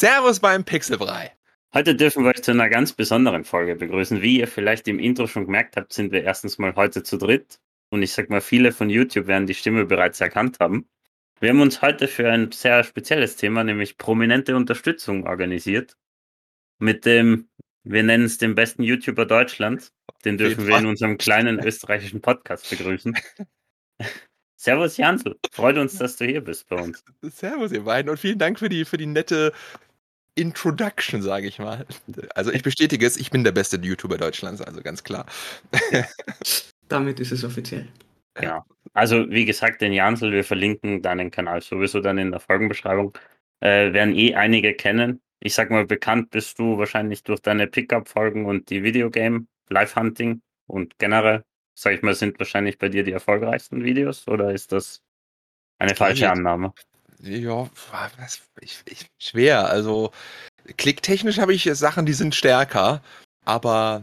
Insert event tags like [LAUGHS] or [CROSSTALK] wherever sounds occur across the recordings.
Servus beim Pixelbrei. Heute dürfen wir euch zu einer ganz besonderen Folge begrüßen. Wie ihr vielleicht im Intro schon gemerkt habt, sind wir erstens mal heute zu dritt. Und ich sag mal, viele von YouTube werden die Stimme bereits erkannt haben. Wir haben uns heute für ein sehr spezielles Thema, nämlich prominente Unterstützung organisiert. Mit dem, wir nennen es den besten YouTuber Deutschlands. Den dürfen wir in unserem kleinen österreichischen Podcast begrüßen. [LAUGHS] Servus Jansel, freut uns, dass du hier bist bei uns. Servus ihr beiden und vielen Dank für die, für die nette Introduction, sage ich mal. Also ich bestätige es, ich bin der beste YouTuber Deutschlands, also ganz klar. [LAUGHS] Damit ist es offiziell. Ja, also wie gesagt, den Jansel, wir verlinken deinen Kanal sowieso dann in der Folgenbeschreibung. Äh, werden eh einige kennen. Ich sag mal, bekannt bist du wahrscheinlich durch deine Pickup-Folgen und die Videogame, Live-Hunting und generell sag ich mal, sind wahrscheinlich bei dir die erfolgreichsten Videos oder ist das eine falsche Annahme? Ja, ich, ich, schwer. Also klicktechnisch habe ich Sachen, die sind stärker, aber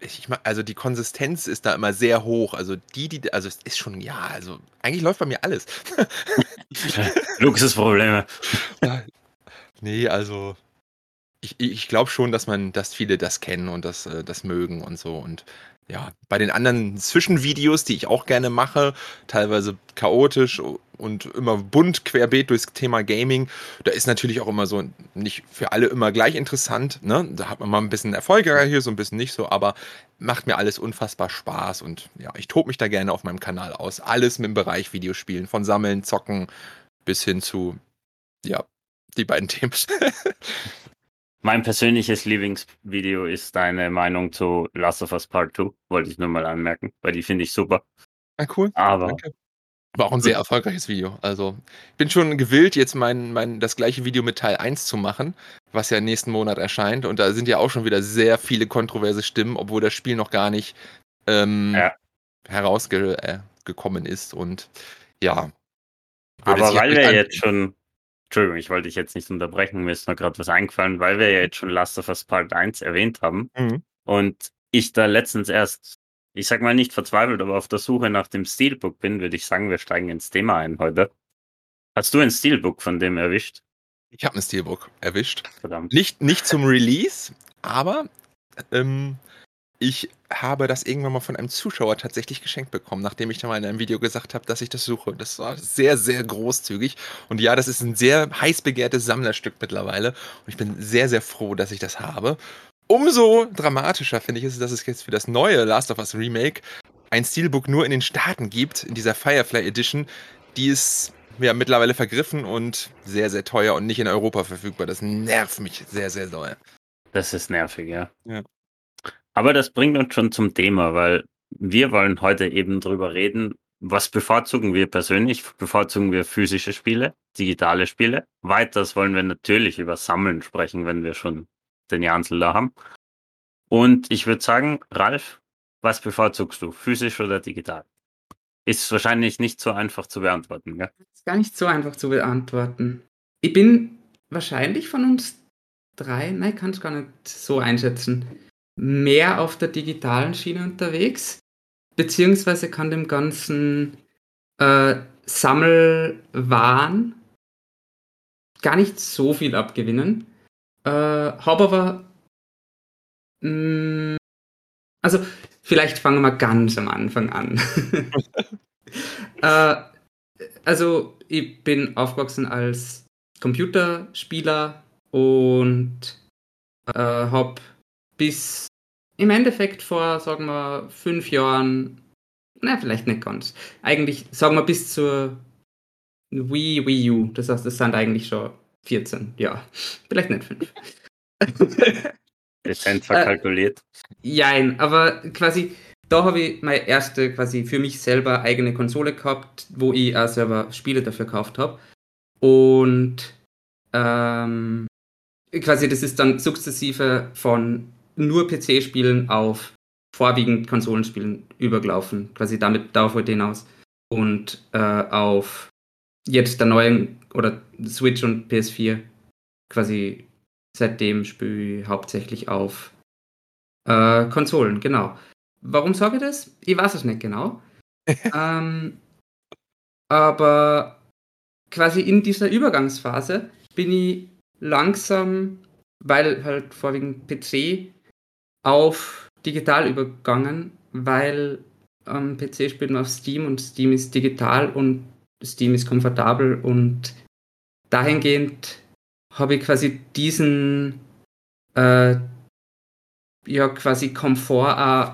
ich also die Konsistenz ist da immer sehr hoch. Also die, die, also es ist schon, ja, also eigentlich läuft bei mir alles. [LAUGHS] Luxusprobleme. [LAUGHS] nee, also ich, ich glaube schon, dass man, dass viele das kennen und das, äh, das mögen und so. Und ja, bei den anderen Zwischenvideos, die ich auch gerne mache, teilweise chaotisch und immer bunt querbeet durchs Thema Gaming, da ist natürlich auch immer so nicht für alle immer gleich interessant. Ne? Da hat man mal ein bisschen erfolgreicher hier, so ein bisschen nicht so, aber macht mir alles unfassbar Spaß und ja, ich tobe mich da gerne auf meinem Kanal aus. Alles mit dem Bereich Videospielen, von Sammeln, Zocken bis hin zu, ja, die beiden Themen. [LAUGHS] Mein persönliches Lieblingsvideo ist deine Meinung zu Last of Us Part 2. Wollte ich nur mal anmerken, weil die finde ich super. Ah, cool. Aber. Danke. War auch ein sehr erfolgreiches Video. Also, ich bin schon gewillt, jetzt mein, mein, das gleiche Video mit Teil 1 zu machen, was ja nächsten Monat erscheint. Und da sind ja auch schon wieder sehr viele Stimmen, obwohl das Spiel noch gar nicht ähm, ja. herausgekommen äh, ist. Und ja. Aber weil wir jetzt schon Entschuldigung, ich wollte dich jetzt nicht unterbrechen, mir ist noch gerade was eingefallen, weil wir ja jetzt schon Last of Us Part 1 erwähnt haben mhm. und ich da letztens erst, ich sag mal nicht verzweifelt, aber auf der Suche nach dem Steelbook bin, würde ich sagen, wir steigen ins Thema ein heute. Hast du ein Steelbook von dem erwischt? Ich habe ein Steelbook erwischt. Verdammt. Nicht, nicht zum Release, aber ähm, ich habe das irgendwann mal von einem Zuschauer tatsächlich geschenkt bekommen, nachdem ich dann mal in einem Video gesagt habe, dass ich das suche. Das war sehr, sehr großzügig. Und ja, das ist ein sehr heiß begehrtes Sammlerstück mittlerweile. Und ich bin sehr, sehr froh, dass ich das habe. Umso dramatischer finde ich es, dass es jetzt für das neue Last of Us Remake ein Steelbook nur in den Staaten gibt, in dieser Firefly Edition. Die ist ja mittlerweile vergriffen und sehr, sehr teuer und nicht in Europa verfügbar. Das nervt mich sehr, sehr doll. Das ist nervig, ja. ja. Aber das bringt uns schon zum Thema, weil wir wollen heute eben drüber reden, was bevorzugen wir persönlich? Bevorzugen wir physische Spiele, digitale Spiele? Weiters wollen wir natürlich über Sammeln sprechen, wenn wir schon den Jansel da haben. Und ich würde sagen, Ralf, was bevorzugst du, physisch oder digital? Ist wahrscheinlich nicht so einfach zu beantworten, gell? Ist gar nicht so einfach zu beantworten. Ich bin wahrscheinlich von uns drei, nein, kann es gar nicht so einschätzen mehr auf der digitalen Schiene unterwegs, beziehungsweise kann dem ganzen äh, Sammelwahn gar nicht so viel abgewinnen. Äh, habe aber mh, mm, also vielleicht fangen wir ganz am Anfang an. [LAUGHS] äh, also ich bin aufgewachsen als Computerspieler und äh, habe bis im Endeffekt vor, sagen wir, fünf Jahren, na, vielleicht nicht ganz. Eigentlich, sagen wir, bis zur Wii, Wii U. Das heißt, es sind eigentlich schon 14, ja. Vielleicht nicht fünf. [LAUGHS] Dezent verkalkuliert. Äh, jein, aber quasi, da habe ich meine erste, quasi für mich selber eigene Konsole gehabt, wo ich auch selber Spiele dafür gekauft habe. Und ähm, quasi, das ist dann sukzessive von nur PC-Spielen auf vorwiegend Konsolenspielen übergelaufen. Quasi damit darauf wollte hinaus. Und äh, auf jetzt der neuen oder Switch und PS4 quasi seitdem spiele ich hauptsächlich auf äh, Konsolen, genau. Warum sage ich das? Ich weiß es nicht genau. [LAUGHS] ähm, aber quasi in dieser Übergangsphase bin ich langsam, weil halt vorwiegend PC, auf digital übergangen, weil am PC spielt man auf Steam und Steam ist digital und Steam ist komfortabel und dahingehend habe ich quasi diesen äh, ja quasi Komfort auch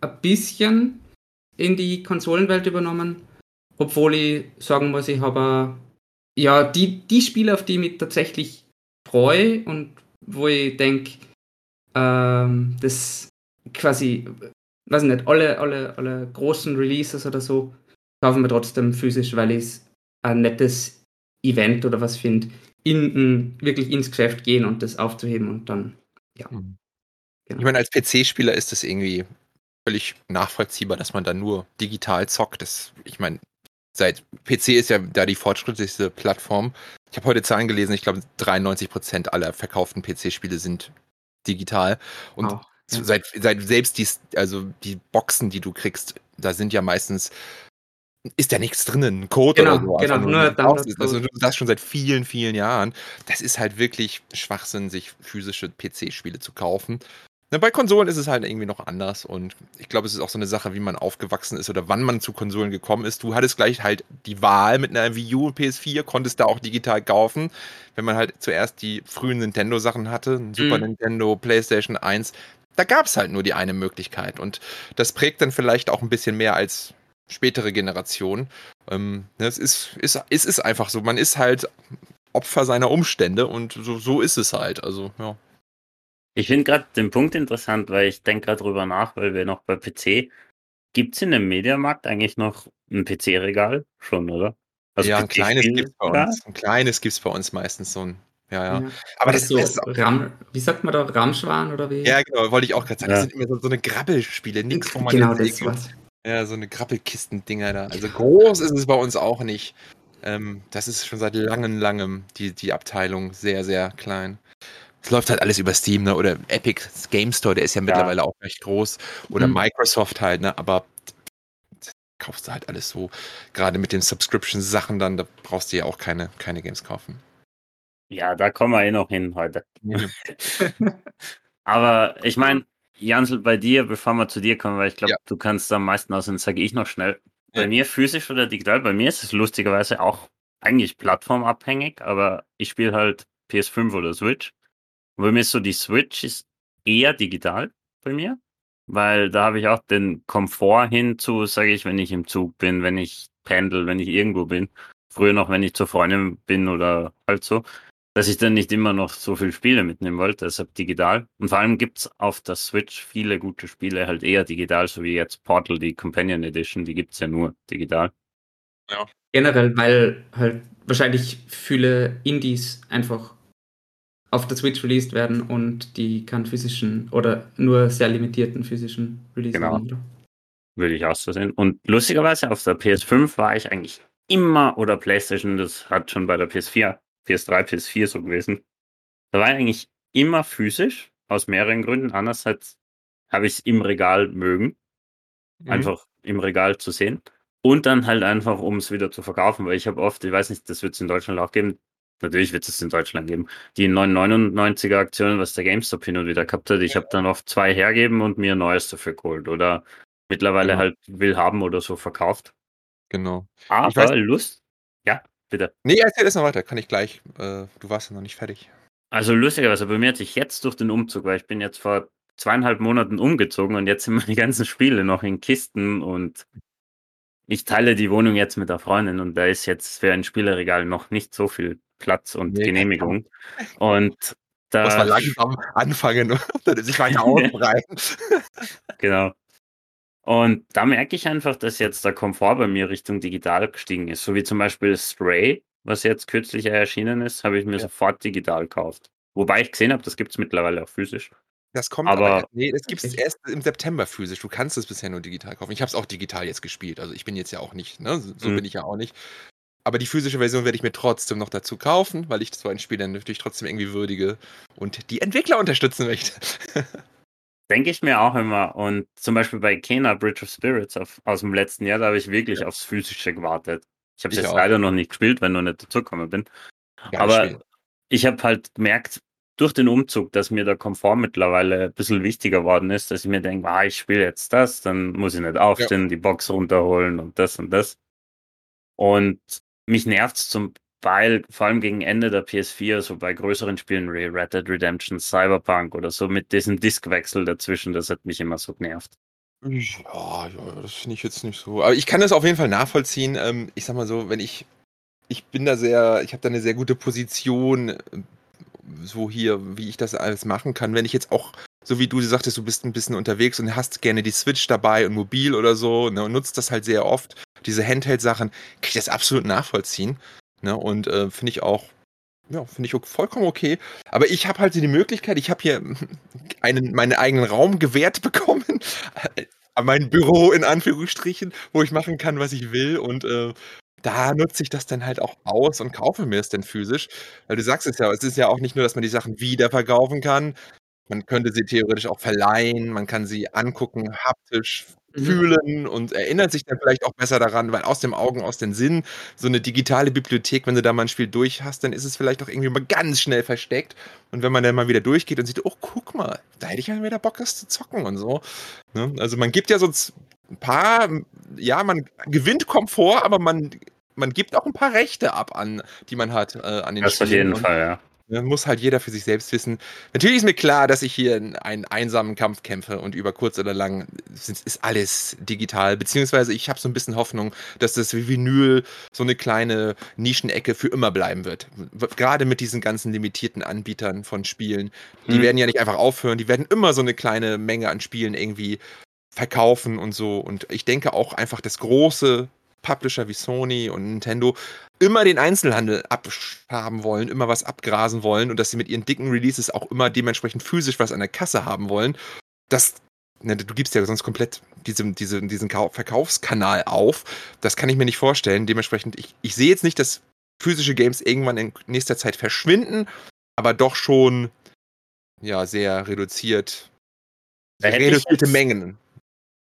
ein bisschen in die Konsolenwelt übernommen, obwohl ich sagen muss, ich habe ja die, die Spiele, auf die ich mich tatsächlich freue und wo ich denke, ähm, das quasi, weiß nicht, alle, alle, alle großen Releases oder so kaufen wir trotzdem physisch, weil ich es ein nettes Event oder was finde, in, in, wirklich ins Geschäft gehen und das aufzuheben und dann, ja. Mhm. Genau. Ich meine, als PC-Spieler ist das irgendwie völlig nachvollziehbar, dass man da nur digital zockt. Das, ich meine, seit PC ist ja da die fortschrittlichste Plattform. Ich habe heute Zahlen gelesen, ich glaube 93 Prozent aller verkauften PC-Spiele sind digital. Und oh, ja. seit, seit selbst die, also die Boxen, die du kriegst, da sind ja meistens ist ja nichts drinnen, ein Code genau, oder so. Genau, nur das, also das schon seit vielen, vielen Jahren. Das ist halt wirklich Schwachsinn, sich physische PC-Spiele zu kaufen. Bei Konsolen ist es halt irgendwie noch anders und ich glaube, es ist auch so eine Sache, wie man aufgewachsen ist oder wann man zu Konsolen gekommen ist. Du hattest gleich halt die Wahl mit einer Wii U und PS4, konntest da auch digital kaufen. Wenn man halt zuerst die frühen Nintendo-Sachen hatte, Super mhm. Nintendo, PlayStation 1, da gab es halt nur die eine Möglichkeit und das prägt dann vielleicht auch ein bisschen mehr als spätere Generationen. Ähm, ne, es, ist, ist, es ist einfach so, man ist halt Opfer seiner Umstände und so, so ist es halt. Also, ja. Ich finde gerade den Punkt interessant, weil ich denke gerade drüber nach, weil wir noch bei PC. Gibt es in dem Mediamarkt eigentlich noch ein PC-Regal? Schon, oder? Also ja, ein kleines gibt es bei uns. Ein kleines gibt es bei uns meistens so ein. Ja, ja. ja. Aber das, das ist so Ram, wie sagt man da, Ramschwan oder wie? Ja, genau, wollte ich auch gerade sagen. Ja. Das sind immer so, so eine Grabbelspiele, nichts, wo man Genau, das was. Ja, so eine Grabbelkisten-Dinger da. Also groß ist es bei uns auch nicht. Ähm, das ist schon seit langem, langem die, die Abteilung sehr, sehr klein es läuft halt alles über Steam, ne? Oder Epic Game Store, der ist ja mittlerweile ja. auch recht groß. Oder mhm. Microsoft halt, ne? Aber kaufst du halt alles so. Gerade mit den Subscription-Sachen dann, da brauchst du ja auch keine, keine Games kaufen. Ja, da kommen wir eh noch hin heute. [LAUGHS] Aber ich meine, Jansel, bei dir, bevor wir zu dir kommen, weil ich glaube, ja. du kannst am meisten aus und sage ich noch schnell. Bei ja. mir physisch oder digital, bei mir ist es lustigerweise auch eigentlich plattformabhängig, aber ich spiele halt PS5 oder Switch. Und bei mir ist so, die Switch ist eher digital bei mir, weil da habe ich auch den Komfort hinzu, sage ich, wenn ich im Zug bin, wenn ich pendel, wenn ich irgendwo bin. Früher noch, wenn ich zur Freundin bin oder halt so, dass ich dann nicht immer noch so viel Spiele mitnehmen wollte, deshalb digital. Und vor allem gibt es auf der Switch viele gute Spiele halt eher digital, so wie jetzt Portal, die Companion Edition, die gibt es ja nur digital. Ja. Generell, weil halt wahrscheinlich viele Indies einfach auf der Switch released werden und die kann physischen oder nur sehr limitierten physischen Release genau. haben. Würde ich auch so sehen. Und lustigerweise auf der PS5 war ich eigentlich immer oder PlayStation, das hat schon bei der PS4, PS3, PS4 so gewesen. Da war ich eigentlich immer physisch, aus mehreren Gründen. Andererseits habe ich es im Regal mögen. Mhm. Einfach im Regal zu sehen. Und dann halt einfach, um es wieder zu verkaufen, weil ich habe oft, ich weiß nicht, das wird es in Deutschland auch geben, Natürlich wird es in Deutschland geben. Die 999er Aktionen, was der GameStop hin und wieder gehabt hat, ich habe dann oft zwei hergeben und mir ein neues dafür geholt. Oder mittlerweile genau. halt will haben oder so verkauft. Genau. Aber weiß, Lust. Ja, bitte. Nee, erzähl das noch weiter, kann ich gleich. Äh, du warst ja noch nicht fertig. Also lustigerweise, bei mir hat sich jetzt durch den Umzug, weil ich bin jetzt vor zweieinhalb Monaten umgezogen und jetzt sind meine [LAUGHS] ganzen Spiele noch in Kisten und ich teile die Wohnung jetzt mit der Freundin und da ist jetzt für ein Spieleregal noch nicht so viel Platz und nee, Genehmigung. Und da muss man langsam anfangen [LAUGHS] sich weiter [LAUGHS] ausbreiten. genau. Und da merke ich einfach, dass jetzt der Komfort bei mir Richtung digital gestiegen ist. So wie zum Beispiel Stray, was jetzt kürzlich erschienen ist, habe ich mir ja. sofort digital gekauft. Wobei ich gesehen habe, das gibt es mittlerweile auch physisch. Das kommt aber, aber nee, das gibt es erst im September physisch. Du kannst es bisher nur digital kaufen. Ich habe es auch digital jetzt gespielt. Also ich bin jetzt ja auch nicht, ne? So mhm. bin ich ja auch nicht. Aber die physische Version werde ich mir trotzdem noch dazu kaufen, weil ich so ein Spiel dann natürlich trotzdem irgendwie würdige und die Entwickler unterstützen möchte. [LAUGHS] Denke ich mir auch immer. Und zum Beispiel bei Kena Bridge of Spirits auf, aus dem letzten Jahr, da habe ich wirklich ja. aufs Physische gewartet. Ich habe es jetzt auch. leider noch nicht gespielt, weil ich noch nicht dazugekommen bin. Geil Aber Spiel. ich habe halt gemerkt, durch den Umzug, dass mir der Komfort mittlerweile ein bisschen wichtiger geworden ist, dass ich mir denke, ah, ich spiele jetzt das, dann muss ich nicht aufstehen, ja. die Box runterholen und das und das. Und mich nervt es zum Teil, vor allem gegen Ende der PS4, so bei größeren Spielen wie Red Dead Redemption, Cyberpunk oder so, mit diesem Diskwechsel dazwischen, das hat mich immer so genervt. Ja, ja das finde ich jetzt nicht so. Aber ich kann das auf jeden Fall nachvollziehen. Ähm, ich sag mal so, wenn ich, ich bin da sehr, ich habe da eine sehr gute Position, so hier, wie ich das alles machen kann. Wenn ich jetzt auch, so wie du sagtest, du bist ein bisschen unterwegs und hast gerne die Switch dabei und mobil oder so, ne, und nutzt das halt sehr oft, diese Handheld-Sachen, kann ich das absolut nachvollziehen. Ne, und äh, finde ich auch, ja, finde ich vollkommen okay. Aber ich habe halt die Möglichkeit, ich habe hier [LAUGHS] einen, meinen eigenen Raum gewährt bekommen. [LAUGHS] mein Büro in Anführungsstrichen, wo ich machen kann, was ich will. Und äh, da nutze ich das dann halt auch aus und kaufe mir es dann physisch. Weil du sagst es ja, es ist ja auch nicht nur, dass man die Sachen wiederverkaufen kann. Man könnte sie theoretisch auch verleihen, man kann sie angucken, haptisch. Fühlen und erinnert sich dann vielleicht auch besser daran, weil aus dem Augen, aus den Sinn, so eine digitale Bibliothek, wenn du da mal ein Spiel durch hast, dann ist es vielleicht auch irgendwie mal ganz schnell versteckt. Und wenn man dann mal wieder durchgeht und sieht, oh, guck mal, da hätte ich ja wieder Bock, das zu zocken und so. Ne? Also man gibt ja sonst ein paar, ja, man gewinnt Komfort, aber man man gibt auch ein paar Rechte ab an, die man hat äh, an den Das Spielen. auf jeden Fall, ja. Ja, muss halt jeder für sich selbst wissen. Natürlich ist mir klar, dass ich hier einen einsamen Kampf kämpfe und über kurz oder lang ist alles digital. Beziehungsweise ich habe so ein bisschen Hoffnung, dass das Vinyl so eine kleine Nischenecke für immer bleiben wird. Gerade mit diesen ganzen limitierten Anbietern von Spielen. Die hm. werden ja nicht einfach aufhören, die werden immer so eine kleine Menge an Spielen irgendwie verkaufen und so. Und ich denke auch einfach, das große Publisher wie Sony und Nintendo immer den Einzelhandel abhaben wollen, immer was abgrasen wollen und dass sie mit ihren dicken Releases auch immer dementsprechend physisch was an der Kasse haben wollen. Das, ne, du gibst ja sonst komplett diesen, diesen, diesen Verkaufskanal auf. Das kann ich mir nicht vorstellen. Dementsprechend, ich, ich sehe jetzt nicht, dass physische Games irgendwann in nächster Zeit verschwinden, aber doch schon ja sehr reduziert, da reduzierte jetzt, Mengen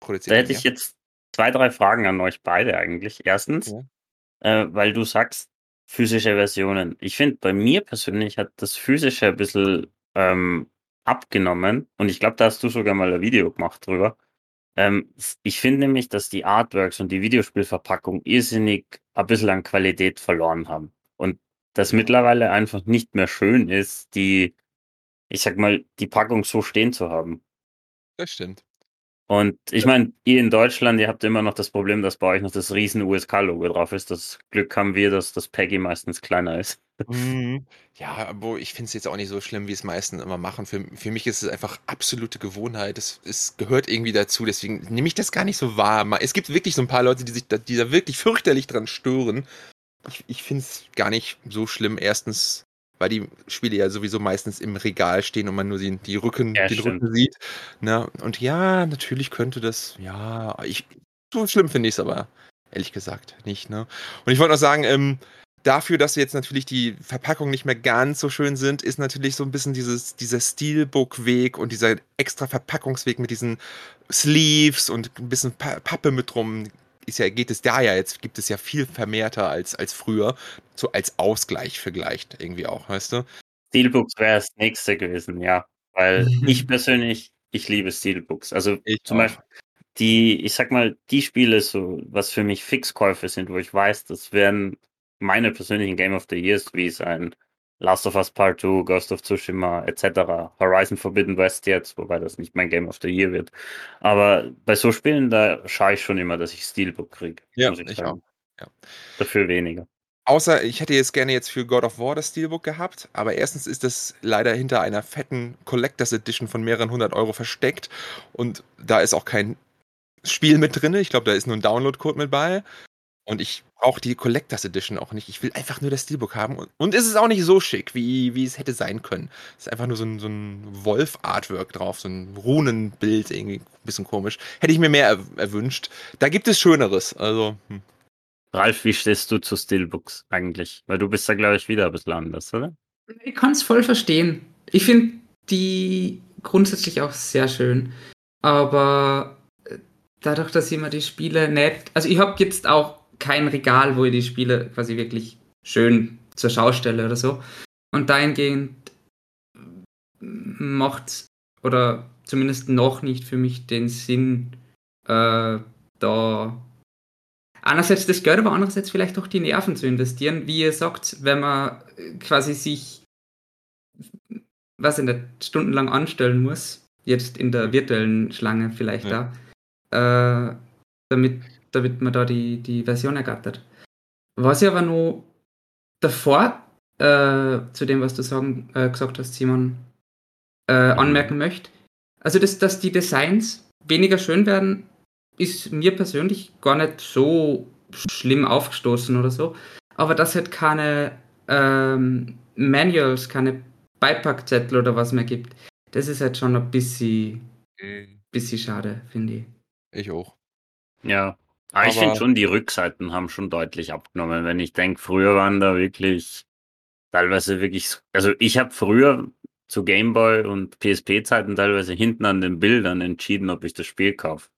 produziert. Da hätte ich jetzt zwei, drei Fragen an euch beide eigentlich. Erstens, ja. äh, weil du sagst, physische Versionen. Ich finde, bei mir persönlich hat das physische ein bisschen ähm, abgenommen und ich glaube, da hast du sogar mal ein Video gemacht drüber. Ähm, ich finde nämlich, dass die Artworks und die Videospielverpackung irrsinnig ein bisschen an Qualität verloren haben und das mittlerweile einfach nicht mehr schön ist, die, ich sag mal, die Packung so stehen zu haben. Das stimmt. Und ich meine, ihr in Deutschland, ihr habt immer noch das Problem, dass bei euch noch das riesen USK-Logo drauf ist. Das Glück haben wir, dass das Peggy meistens kleiner ist. Mhm. [LAUGHS] Ja, aber ich finde es jetzt auch nicht so schlimm, wie es meistens immer machen. Für, für mich ist es einfach absolute Gewohnheit. Es, es gehört irgendwie dazu, deswegen nehme ich das gar nicht so wahr. Es gibt wirklich so ein paar Leute, die sich da, die da wirklich fürchterlich dran stören. Ich, ich finde es gar nicht so schlimm. Erstens weil die Spiele ja sowieso meistens im Regal stehen und man nur die, die Rücken, ja, den Rücken sieht. Ne? Und ja, natürlich könnte das, ja, ich, so schlimm finde ich es aber, ehrlich gesagt, nicht. Ne? Und ich wollte noch sagen, ähm, dafür, dass jetzt natürlich die Verpackungen nicht mehr ganz so schön sind, ist natürlich so ein bisschen dieses, dieser Steelbook-Weg und dieser extra Verpackungsweg mit diesen Sleeves und ein bisschen Pappe mit drum ist ja, geht es da ja jetzt, gibt es ja viel vermehrter als, als früher, so als Ausgleich vielleicht irgendwie auch, weißt du? Steelbooks wäre das nächste gewesen, ja. Weil ich persönlich, ich liebe Steelbooks. Also ich zum auch. Beispiel die, ich sag mal, die Spiele, so, was für mich Fixkäufe sind, wo ich weiß, das werden meine persönlichen Game of the Years, wie es ein Last of Us Part 2, Ghost of Tsushima etc., Horizon Forbidden West jetzt, wobei das nicht mein Game of the Year wird. Aber bei so Spielen, da schaue ich schon immer, dass ich Steelbook kriege. Ja, ich, ich auch. Ja. Dafür weniger. Außer ich hätte jetzt gerne jetzt für God of War das Steelbook gehabt, aber erstens ist das leider hinter einer fetten Collectors Edition von mehreren hundert Euro versteckt und da ist auch kein Spiel mit drin. Ich glaube, da ist nur ein Download-Code mit bei. Und ich brauche die Collectors Edition auch nicht. Ich will einfach nur das Steelbook haben. Und, und es ist auch nicht so schick, wie, wie es hätte sein können. Es ist einfach nur so ein, so ein Wolf-Artwork drauf, so ein Runenbild, irgendwie ein bisschen komisch. Hätte ich mir mehr er erwünscht. Da gibt es Schöneres. Also. Hm. Ralf, wie stehst du zu Steelbooks eigentlich? Weil du bist da, glaube ich, wieder ein bisschen anders, oder? Ich kann es voll verstehen. Ich finde die grundsätzlich auch sehr schön. Aber äh, dadurch, dass ich immer die Spiele nicht. Also ich habe jetzt auch kein Regal, wo ich die Spiele quasi wirklich schön zur Schau stelle oder so. Und dahingehend macht oder zumindest noch nicht für mich den Sinn, äh, da einerseits das Geld, aber andererseits vielleicht auch die Nerven zu investieren. Wie ihr sagt, wenn man quasi sich, was ich nicht, stundenlang anstellen muss, jetzt in der virtuellen Schlange vielleicht ja. da, äh, damit, damit man da die, die Version ergattert. Was ich aber noch davor äh, zu dem, was du sagen, äh, gesagt hast, Simon, äh, anmerken möchte, also dass, dass die Designs weniger schön werden, ist mir persönlich gar nicht so schlimm aufgestoßen oder so. Aber dass halt keine ähm, Manuals, keine Beipackzettel oder was mehr gibt, das ist halt schon ein bisschen, mhm. bisschen schade, finde ich. Ich auch. Ja. Aber, Aber ich finde schon, die Rückseiten haben schon deutlich abgenommen. Wenn ich denke, früher waren da wirklich teilweise wirklich, also ich habe früher zu Gameboy und PSP-Zeiten teilweise hinten an den Bildern entschieden, ob ich das Spiel kaufe.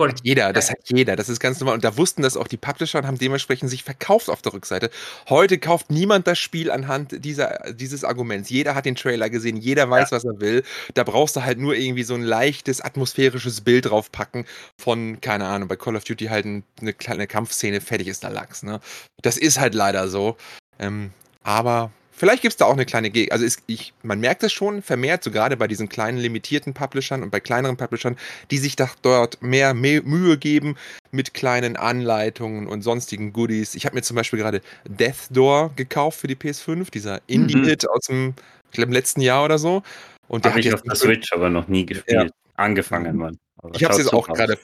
Hat jeder, das hat jeder, das ist ganz normal. Und da wussten das auch die Publisher und haben dementsprechend sich verkauft auf der Rückseite. Heute kauft niemand das Spiel anhand dieser, dieses Arguments. Jeder hat den Trailer gesehen, jeder weiß, ja. was er will. Da brauchst du halt nur irgendwie so ein leichtes, atmosphärisches Bild draufpacken von, keine Ahnung, bei Call of Duty halt eine kleine Kampfszene, fertig ist der Lachs. Ne? Das ist halt leider so. Ähm, aber Vielleicht gibt es da auch eine kleine Gegend. Also ist, ich, man merkt es schon vermehrt, so gerade bei diesen kleinen limitierten Publishern und bei kleineren Publishern, die sich da dort mehr, Mühe geben mit kleinen Anleitungen und sonstigen Goodies. Ich habe mir zum Beispiel gerade Death Door gekauft für die PS5, dieser Indie-Hit mhm. aus dem, ich glaube, letzten Jahr oder so. Und der habe ich auf der Switch aber noch nie gespielt. Ja. Angefangen, Mann. ich habe es jetzt auch gerade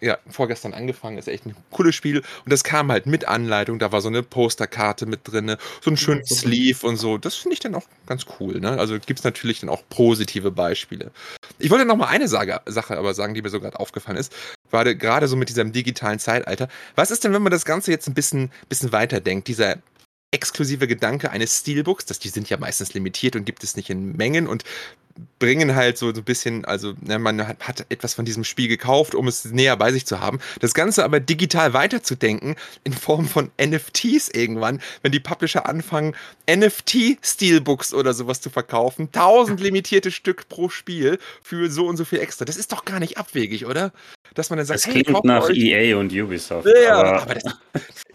ja, vorgestern angefangen, ist echt ein cooles Spiel. Und das kam halt mit Anleitung, da war so eine Posterkarte mit drin, so ein schönes ja, Sleeve und so. Das finde ich dann auch ganz cool. Ne? Also gibt es natürlich dann auch positive Beispiele. Ich wollte noch mal eine Sache, Sache aber sagen, die mir so gerade aufgefallen ist. War gerade so mit diesem digitalen Zeitalter. Was ist denn, wenn man das Ganze jetzt ein bisschen, bisschen weiterdenkt? Dieser exklusive Gedanke eines Steelbooks, dass die sind ja meistens limitiert und gibt es nicht in Mengen und bringen halt so, so ein bisschen, also ne, man hat, hat, etwas von diesem Spiel gekauft, um es näher bei sich zu haben. Das Ganze aber digital weiterzudenken in Form von NFTs irgendwann, wenn die Publisher anfangen, NFT-Steelbooks oder sowas zu verkaufen, tausend limitierte Stück pro Spiel für so und so viel extra. Das ist doch gar nicht abwegig, oder? Dass man dann sagt, das hey, klingt nach euch. EA und Ubisoft. Ja, aber, aber das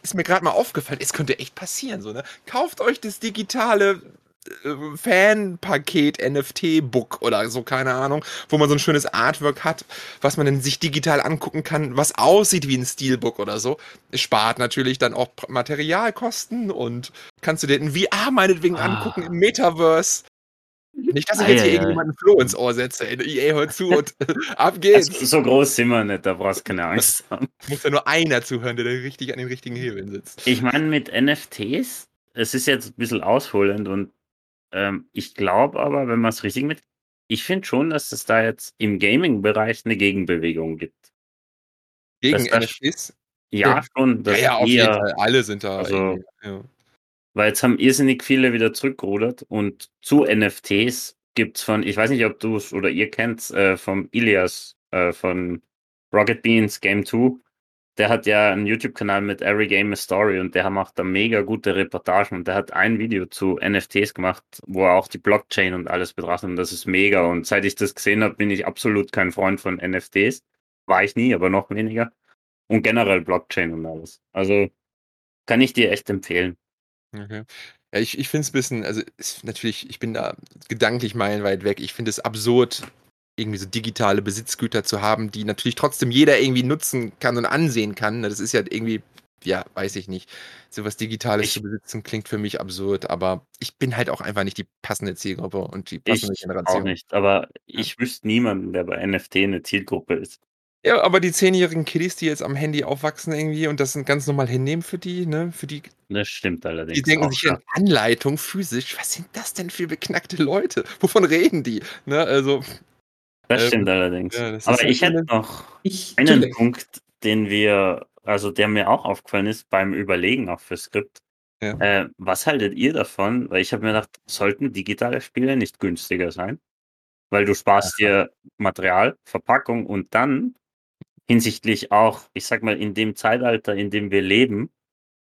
ist mir gerade mal aufgefallen. Es könnte echt passieren, so, ne? Kauft euch das digitale äh, Fan-Paket NFT-Book oder so, keine Ahnung, wo man so ein schönes Artwork hat, was man dann sich digital angucken kann, was aussieht wie ein Steelbook oder so. Es spart natürlich dann auch Materialkosten und kannst du dir in VR meinetwegen ah. angucken im Metaverse. Nicht, dass ich jetzt hier irgendjemanden Floh ins Ohr setze. EA, hört zu und [LAUGHS] ab geht's. Also, so groß sind wir nicht, da brauchst du keine Angst haben. Muss ja nur einer zuhören, der da richtig an den richtigen Hebeln sitzt. Ich meine, mit NFTs, es ist jetzt ein bisschen ausholend und ähm, ich glaube aber, wenn man es richtig mit. Ich finde schon, dass es da jetzt im Gaming-Bereich eine Gegenbewegung gibt. Gegen NFTs? Ja, ja, schon. Ja, ja, auf jeden Fall. Alle sind da. Also, ja. Weil jetzt haben irrsinnig viele wieder zurückgerudert und zu NFTs gibt es von, ich weiß nicht, ob du es oder ihr kennt, äh, vom Ilias äh, von Rocket Beans Game 2 der hat ja einen YouTube-Kanal mit Every Game a Story und der macht da mega gute Reportagen und der hat ein Video zu NFTs gemacht, wo er auch die Blockchain und alles betrachtet und das ist mega und seit ich das gesehen habe, bin ich absolut kein Freund von NFTs. War ich nie, aber noch weniger. Und generell Blockchain und alles. Also kann ich dir echt empfehlen. Okay. Ja, ich, ich finde es ein bisschen, also ist natürlich, ich bin da gedanklich meilenweit weg. Ich finde es absurd, irgendwie so digitale Besitzgüter zu haben, die natürlich trotzdem jeder irgendwie nutzen kann und ansehen kann. Das ist ja irgendwie, ja, weiß ich nicht. So was Digitales ich, zu besitzen klingt für mich absurd, aber ich bin halt auch einfach nicht die passende Zielgruppe und die passende ich Generation. Auch nicht, aber ich wüsste niemanden, der bei NFT eine Zielgruppe ist. Ja, aber die zehnjährigen Kiddies, die jetzt am Handy aufwachsen irgendwie und das ganz normal hinnehmen für die, ne? Für die. Das stimmt allerdings. Die denken sich in Anleitung physisch, was sind das denn für beknackte Leute? Wovon reden die? Ne? Also, das ähm, stimmt allerdings. Ja, Aber ich hätte noch ich, einen. Punkt, den wir, also der mir auch aufgefallen ist beim Überlegen auch für Skript. Ja. Äh, was haltet ihr davon? Weil ich habe mir gedacht, sollten digitale Spiele nicht günstiger sein? Weil du sparst Aha. dir Material, Verpackung und dann hinsichtlich auch, ich sag mal, in dem Zeitalter, in dem wir leben,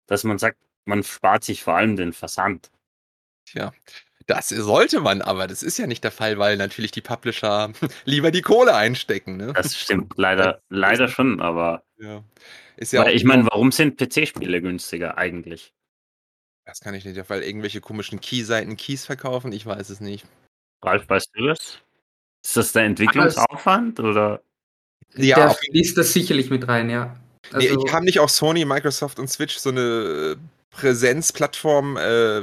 dass man sagt, man spart sich vor allem den Versand. Tja, Das sollte man, aber das ist ja nicht der Fall, weil natürlich die Publisher [LAUGHS] lieber die Kohle einstecken. Ne? Das stimmt, leider, leider schon, aber. Ja. Ist ja weil ich meine, warum sind PC-Spiele günstiger eigentlich? Das kann ich nicht, weil irgendwelche komischen Key-Seiten Keys verkaufen, ich weiß es nicht. Ralf, weißt du das? Ist das der Entwicklungsaufwand oder? Ja, der fließt das sicherlich mit rein, ja. Also, nee, ich haben nicht auch Sony, Microsoft und Switch so eine Präsenzplattform, äh,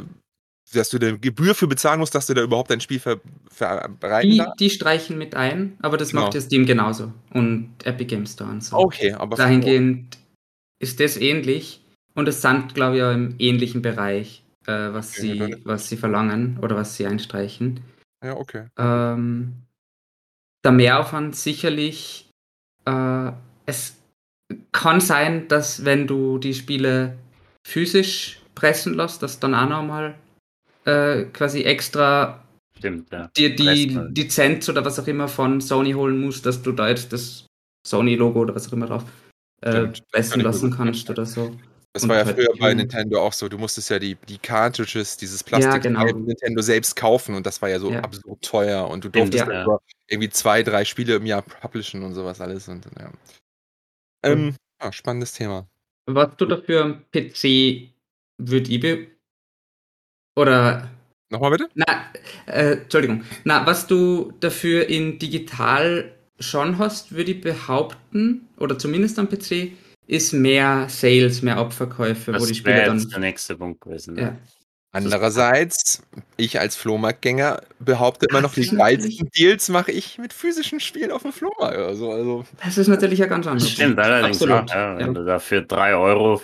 dass du eine Gebühr für bezahlen musst, dass du da überhaupt dein Spiel ver verbreiten die, die streichen mit ein, aber das genau. macht ja Steam genauso und Epic Games Store und so. Okay, aber dahingehend ist das ähnlich und es sind, glaube ich, auch im ähnlichen Bereich, äh, was, okay, sie, was sie verlangen oder was sie einstreichen. Ja, okay. Ähm, der Mehraufwand sicherlich, äh, es kann sein, dass wenn du die Spiele physisch pressen lässt, dass dann auch nochmal äh, quasi extra Stimmt, ja. dir die halt. Lizenz oder was auch immer von Sony holen musst, dass du da jetzt das Sony-Logo oder was auch immer drauf äh, pressen lassen kannst oder so. Das Und war ja halt früher bei Nintendo auch so. Du musstest ja die, die Cartridges, dieses Plastik ja, genau. Nintendo selbst kaufen und das war ja so ja. absurd teuer und du durftest ja. irgendwie zwei, drei Spiele im Jahr publishen und sowas alles. Und, ja. Ähm, ja, spannendes Thema. Was du dafür am PC würde ich oder Nochmal bitte? Na, äh, Entschuldigung. Na, was du dafür in digital schon hast, würde ich behaupten, oder zumindest am PC, ist mehr Sales, mehr Abverkäufe, das wo die Spieler dann. Das der nächste Punkt gewesen. Ne? Ja. Andererseits, ich als Flohmarktgänger behaupte immer noch, die geilsten Deals mache ich mit physischen Spielen auf dem Flohmarkt. Also, also. Das ist natürlich ja ganz anders. Stimmt, allerdings. Absolut. Ja, wenn ja. du dafür 3 Euro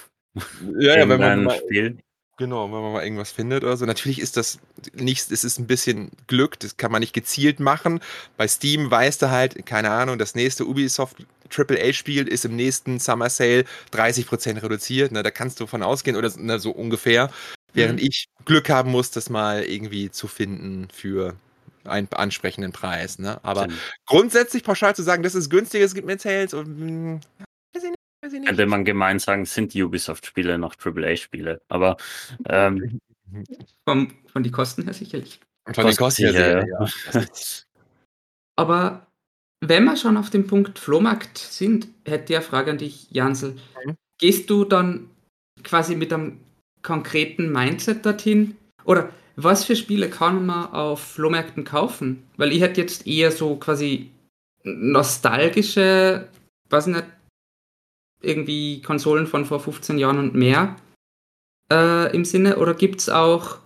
ja, ja, wenn man Spiel. Genau, wenn man mal irgendwas findet oder so. Natürlich ist das nichts, es ist ein bisschen Glück, das kann man nicht gezielt machen. Bei Steam weißt du halt, keine Ahnung, das nächste Ubisoft AAA-Spiel ist im nächsten Summer Sale 30% reduziert. Ne, da kannst du von ausgehen oder ne, so ungefähr. Während mhm. ich Glück haben muss, das mal irgendwie zu finden für einen ansprechenden Preis. Ne? Aber mhm. grundsätzlich pauschal zu sagen, das ist günstiger, es gibt mehr Sales und hm, könnte man gemein sagen, sind die Ubisoft-Spiele noch AAA-Spiele. Aber ähm, von, von den Kosten her sicherlich. Von den Kosten her, sicher, ja. ja. [LAUGHS] Aber wenn wir schon auf dem Punkt Flohmarkt sind, hätte ich eine Frage an dich, Jansel. Mhm. Gehst du dann quasi mit einem konkreten Mindset dorthin? Oder was für Spiele kann man auf Flohmärkten kaufen? Weil ich hätte jetzt eher so quasi nostalgische, weiß nicht, irgendwie Konsolen von vor 15 Jahren und mehr äh, im Sinne? Oder gibt es auch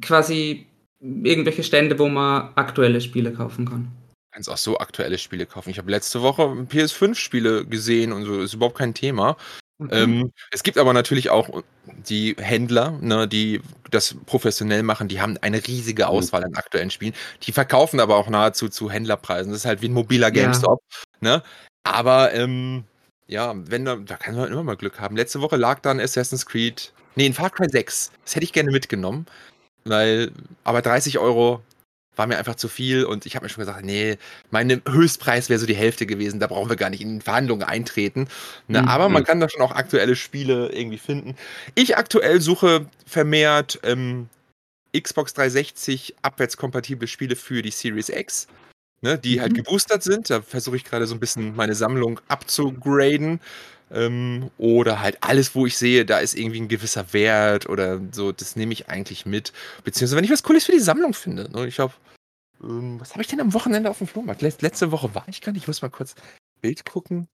quasi irgendwelche Stände, wo man aktuelle Spiele kaufen kann? Kannst auch so aktuelle Spiele kaufen. Ich habe letzte Woche PS5-Spiele gesehen und so, ist überhaupt kein Thema. Okay. Ähm, es gibt aber natürlich auch die Händler, ne, die das professionell machen, die haben eine riesige. Auswahl an aktuellen Spielen. Die verkaufen aber auch nahezu zu Händlerpreisen. Das ist halt wie ein mobiler GameStop. Ja. Ne? Aber ähm, ja, wenn da, da kann man immer mal Glück haben. Letzte Woche lag dann Assassin's Creed, nee, in Far Cry 6. Das hätte ich gerne mitgenommen, weil, aber 30 Euro war mir einfach zu viel und ich habe mir schon gesagt, nee, mein Höchstpreis wäre so die Hälfte gewesen, da brauchen wir gar nicht in Verhandlungen eintreten. Ne? Mhm. Aber man kann da schon auch aktuelle Spiele irgendwie finden. Ich aktuell suche vermehrt ähm, Xbox 360 abwärtskompatible Spiele für die Series X ne, die halt mhm. geboostert sind. Da versuche ich gerade so ein bisschen meine Sammlung abzugraden. Ähm, oder halt alles, wo ich sehe, da ist irgendwie ein gewisser Wert oder so, das nehme ich eigentlich mit. Beziehungsweise, wenn ich was Cooles für die Sammlung finde. Ne? Ich habe, ähm, was habe ich denn am Wochenende auf dem Flohmarkt? letzte Woche war ich gar nicht, ich muss mal kurz Bild gucken.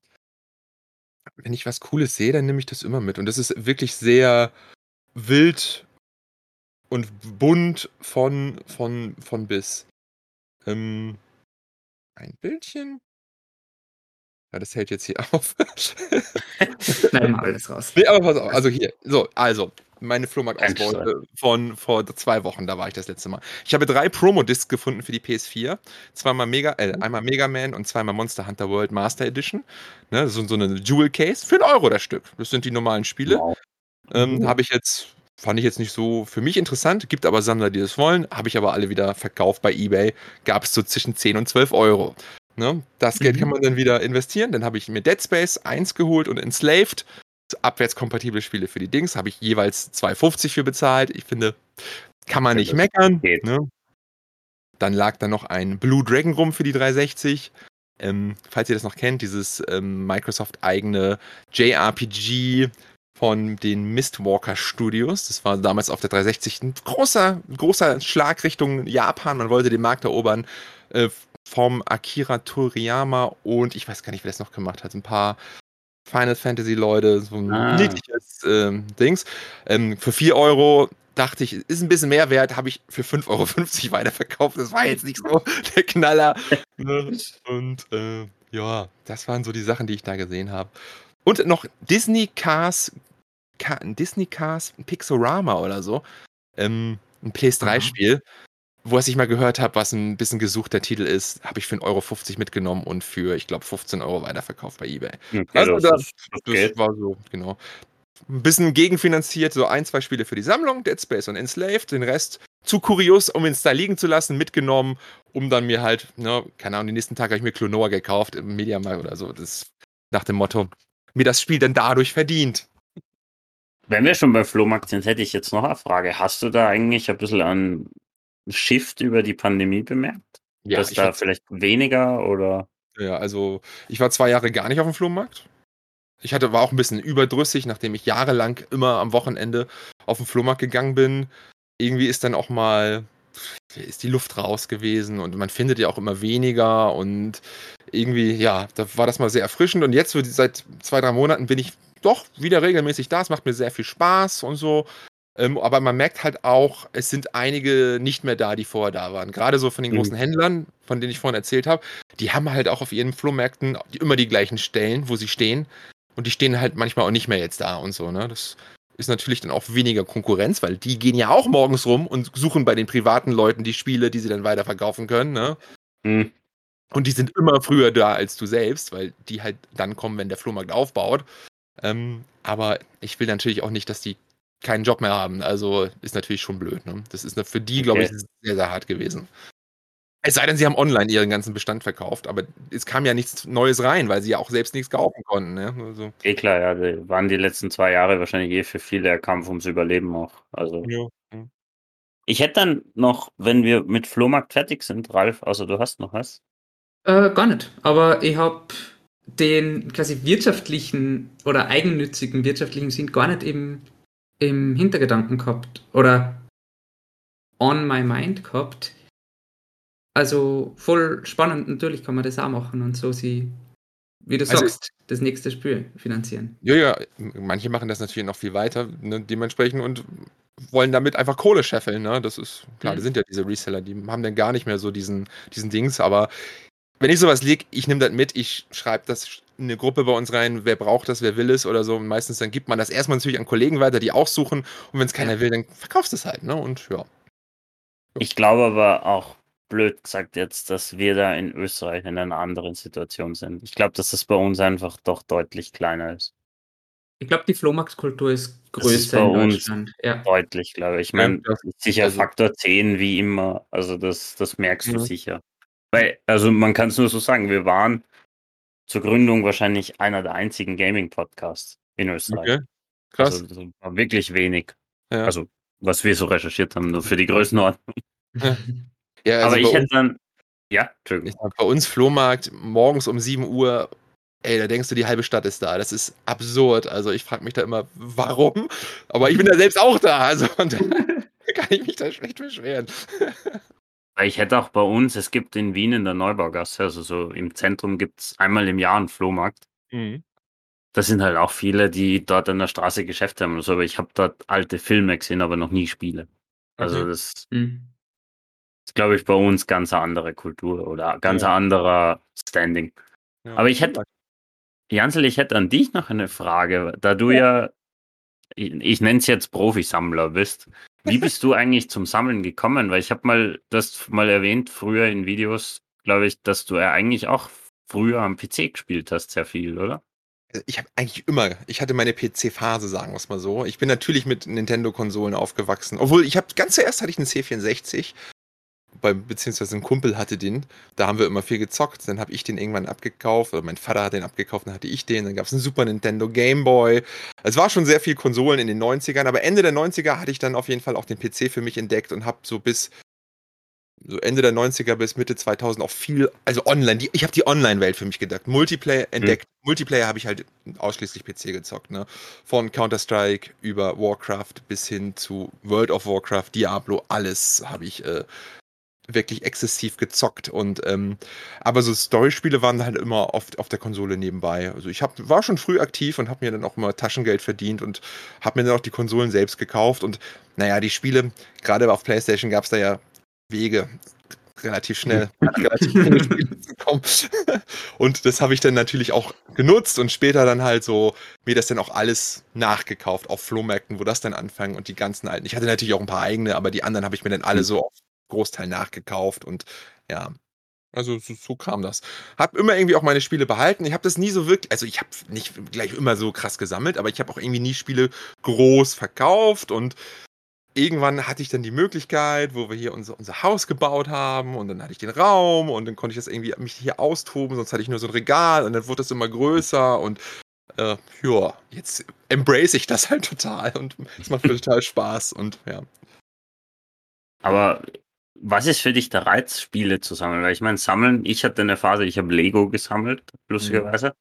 Wenn ich was Cooles sehe, dann nehme ich das immer mit. Und das ist wirklich sehr wild und bunt von, von, von bis. Ähm, ein Bildchen. Ja, das hält jetzt hier [LAUGHS] auf. Schnell mal alles raus. Nee, aber pass auf, also hier, so, also, meine Flohmarkt-Ausbeute von vor zwei Wochen, da war ich das letzte Mal. Ich habe drei Promo-Discs gefunden für die PS4. Zweimal Mega, äh, mhm. einmal Mega Man und zweimal Monster Hunter World Master Edition. Ne, so, so eine Jewel Case für einen Euro das Stück. Das sind die normalen Spiele. Wow. Ähm, mhm. Habe ich jetzt Fand ich jetzt nicht so für mich interessant, gibt aber Sammler, die das wollen. Habe ich aber alle wieder verkauft bei eBay. Gab es so zwischen 10 und 12 Euro. Ne? Das Geld mhm. kann man dann wieder investieren. Dann habe ich mir Dead Space 1 geholt und Enslaved. Abwärtskompatible Spiele für die Dings. Habe ich jeweils 2,50 für bezahlt. Ich finde, Kann man nicht meckern. Ne? Dann lag da noch ein Blue Dragon rum für die 360. Ähm, falls ihr das noch kennt, dieses ähm, Microsoft-eigene JRPG von den Mistwalker Studios. Das war damals auf der 360 ein großer, großer Schlag Richtung Japan. Man wollte den Markt erobern. Äh, vom Akira Toriyama und ich weiß gar nicht, wer das noch gemacht hat. Ein paar Final Fantasy Leute, so ein ah. niedliches ähm, Dings. Ähm, für 4 Euro dachte ich, ist ein bisschen mehr wert, habe ich für 5,50 Euro weiterverkauft. Das war jetzt nicht so [LAUGHS] der Knaller. [LAUGHS] Ne? Und äh, ja, das waren so die Sachen, die ich da gesehen habe. Und noch Disney Cars, Disney Cars Pixorama oder so. Ähm, ein PS3-Spiel, wo ich mal gehört habe, was ein bisschen gesuchter Titel ist, habe ich für 1,50 Euro mitgenommen und für, ich glaube, 15 Euro weiterverkauft bei eBay. Okay, also das, das, das war so, genau ein bisschen gegenfinanziert, so ein, zwei Spiele für die Sammlung, Dead Space und Enslaved, den Rest zu kurios, um ihn da liegen zu lassen, mitgenommen, um dann mir halt, ne, keine Ahnung, den nächsten Tag habe ich mir Klonoa gekauft im Mediamarkt oder so. Das nach dem Motto, mir das Spiel dann dadurch verdient. Wenn wir schon bei Flohmarkt sind, hätte ich jetzt noch eine Frage. Hast du da eigentlich ein bisschen einen Shift über die Pandemie bemerkt? Ja, Dass da vielleicht weniger oder? Ja, also ich war zwei Jahre gar nicht auf dem Flohmarkt. Ich hatte, war auch ein bisschen überdrüssig, nachdem ich jahrelang immer am Wochenende auf den Flohmarkt gegangen bin. Irgendwie ist dann auch mal, ist die Luft raus gewesen und man findet ja auch immer weniger und irgendwie, ja, da war das mal sehr erfrischend und jetzt, seit zwei, drei Monaten bin ich doch wieder regelmäßig da. Es macht mir sehr viel Spaß und so. Ähm, aber man merkt halt auch, es sind einige nicht mehr da, die vorher da waren. Gerade so von den mhm. großen Händlern, von denen ich vorhin erzählt habe, die haben halt auch auf ihren Flohmärkten immer die gleichen Stellen, wo sie stehen. Und die stehen halt manchmal auch nicht mehr jetzt da und so, ne? Das ist natürlich dann auch weniger Konkurrenz, weil die gehen ja auch morgens rum und suchen bei den privaten Leuten die Spiele, die sie dann weiterverkaufen können, ne? Mhm. Und die sind immer früher da als du selbst, weil die halt dann kommen, wenn der Flohmarkt aufbaut. Ähm, aber ich will natürlich auch nicht, dass die keinen Job mehr haben. Also ist natürlich schon blöd. Ne? Das ist für die, okay. glaube ich, sehr, sehr hart gewesen. Es sei denn, sie haben online ihren ganzen Bestand verkauft, aber es kam ja nichts Neues rein, weil sie ja auch selbst nichts kaufen konnten. Ne? Also. Eh klar, ja, die waren die letzten zwei Jahre wahrscheinlich eh für viele der Kampf ums Überleben auch. Also. Ja. Ich hätte dann noch, wenn wir mit Flohmarkt fertig sind, Ralf, außer du hast noch was? Äh, gar nicht. Aber ich habe den quasi wirtschaftlichen oder eigennützigen wirtschaftlichen Sinn gar nicht im, im Hintergedanken gehabt oder on my mind gehabt. Also voll spannend, natürlich kann man das auch machen und so sie, wie du also sagst, das nächste Spiel finanzieren. Ja, ja, manche machen das natürlich noch viel weiter, ne, dementsprechend und wollen damit einfach Kohle scheffeln, ne? Das ist, klar, mhm. das sind ja diese Reseller, die haben dann gar nicht mehr so diesen, diesen Dings, aber wenn ich sowas lieg, ich nehme das mit, ich schreibe das in eine Gruppe bei uns rein, wer braucht das, wer will es oder so. Und meistens dann gibt man das erstmal natürlich an Kollegen weiter, die auch suchen. Und wenn es keiner will, dann verkaufst du es halt, ne? Und ja. Ich glaube aber auch, blöd gesagt jetzt, dass wir da in Österreich in einer anderen Situation sind. Ich glaube, dass das bei uns einfach doch deutlich kleiner ist. Ich glaube, die Flohmarktkultur ist größer ist bei in Deutschland. Uns ja. Deutlich, glaube ich. Ich meine, ja, sicher also, Faktor 10 wie immer. Also das, das merkst du sicher. Weil, also man kann es nur so sagen, wir waren zur Gründung wahrscheinlich einer der einzigen Gaming-Podcasts in Österreich. Okay. Krass. Also das war wirklich wenig. Ja. Also, was wir so recherchiert haben, nur für die [LAUGHS] Größenordnung. Ja. Also Aber ich hätte dann. Ja, Entschuldigung. Bei uns Flohmarkt morgens um 7 Uhr, ey, da denkst du, die halbe Stadt ist da. Das ist absurd. Also ich frage mich da immer, warum? Aber ich bin da selbst auch da. Also und dann [LAUGHS] kann ich mich da schlecht beschweren. [LAUGHS] Ich hätte auch bei uns, es gibt in Wien in der Neubaugasse, also so im Zentrum gibt es einmal im Jahr einen Flohmarkt. Mhm. Das sind halt auch viele, die dort an der Straße Geschäfte haben. Also, aber ich habe dort alte Filme gesehen, aber noch nie Spiele. Also okay. das mhm ist, glaube ich, bei uns ganz andere Kultur oder ganz ja. anderer Standing. Ja. Aber ich hätte, Jansel, ich hätte an dich noch eine Frage, da du ja, ja ich, ich nenne es jetzt Profisammler bist. Wie bist du eigentlich zum Sammeln gekommen? Weil ich habe mal das mal erwähnt, früher in Videos, glaube ich, dass du ja eigentlich auch früher am PC gespielt hast, sehr viel, oder? ich habe eigentlich immer, ich hatte meine PC-Phase, sagen wir es mal so. Ich bin natürlich mit Nintendo-Konsolen aufgewachsen. Obwohl, ich habe ganz zuerst hatte ich einen C64 bei, beziehungsweise ein Kumpel hatte den. Da haben wir immer viel gezockt. Dann habe ich den irgendwann abgekauft, oder mein Vater hat den abgekauft, dann hatte ich den. Dann gab es einen Super Nintendo Game Boy. Es war schon sehr viel Konsolen in den 90ern, aber Ende der 90er hatte ich dann auf jeden Fall auch den PC für mich entdeckt und habe so bis so Ende der 90er bis Mitte 2000 auch viel, also online, die, ich habe die Online-Welt für mich gedacht, Multiplayer entdeckt. Mhm. Multiplayer habe ich halt ausschließlich PC gezockt, ne? Von Counter-Strike über Warcraft bis hin zu World of Warcraft, Diablo, alles habe ich äh, wirklich exzessiv gezockt und ähm, aber so Storyspiele waren halt immer oft auf der Konsole nebenbei. Also ich hab, war schon früh aktiv und habe mir dann auch immer Taschengeld verdient und habe mir dann auch die Konsolen selbst gekauft und naja, die Spiele, gerade auf PlayStation gab es da ja Wege relativ schnell relativ [LAUGHS] Spiele zu kommen. [LAUGHS] Und das habe ich dann natürlich auch genutzt und später dann halt so mir das dann auch alles nachgekauft auf Flohmärkten, wo das dann anfangen und die ganzen alten. Ich hatte natürlich auch ein paar eigene, aber die anderen habe ich mir dann alle mhm. so auf Großteil nachgekauft und ja. Also so, so kam das. Hab immer irgendwie auch meine Spiele behalten. Ich habe das nie so wirklich, also ich habe nicht gleich immer so krass gesammelt, aber ich habe auch irgendwie nie Spiele groß verkauft und irgendwann hatte ich dann die Möglichkeit, wo wir hier unser, unser Haus gebaut haben und dann hatte ich den Raum und dann konnte ich das irgendwie mich hier austoben, sonst hatte ich nur so ein Regal und dann wurde das immer größer und äh, ja, jetzt embrace ich das halt total und es macht mir [LAUGHS] total Spaß und ja. Aber was ist für dich der Reiz, Spiele zu sammeln? Weil ich meine, sammeln, ich hatte eine Phase, ich habe Lego gesammelt, lustigerweise. Mhm.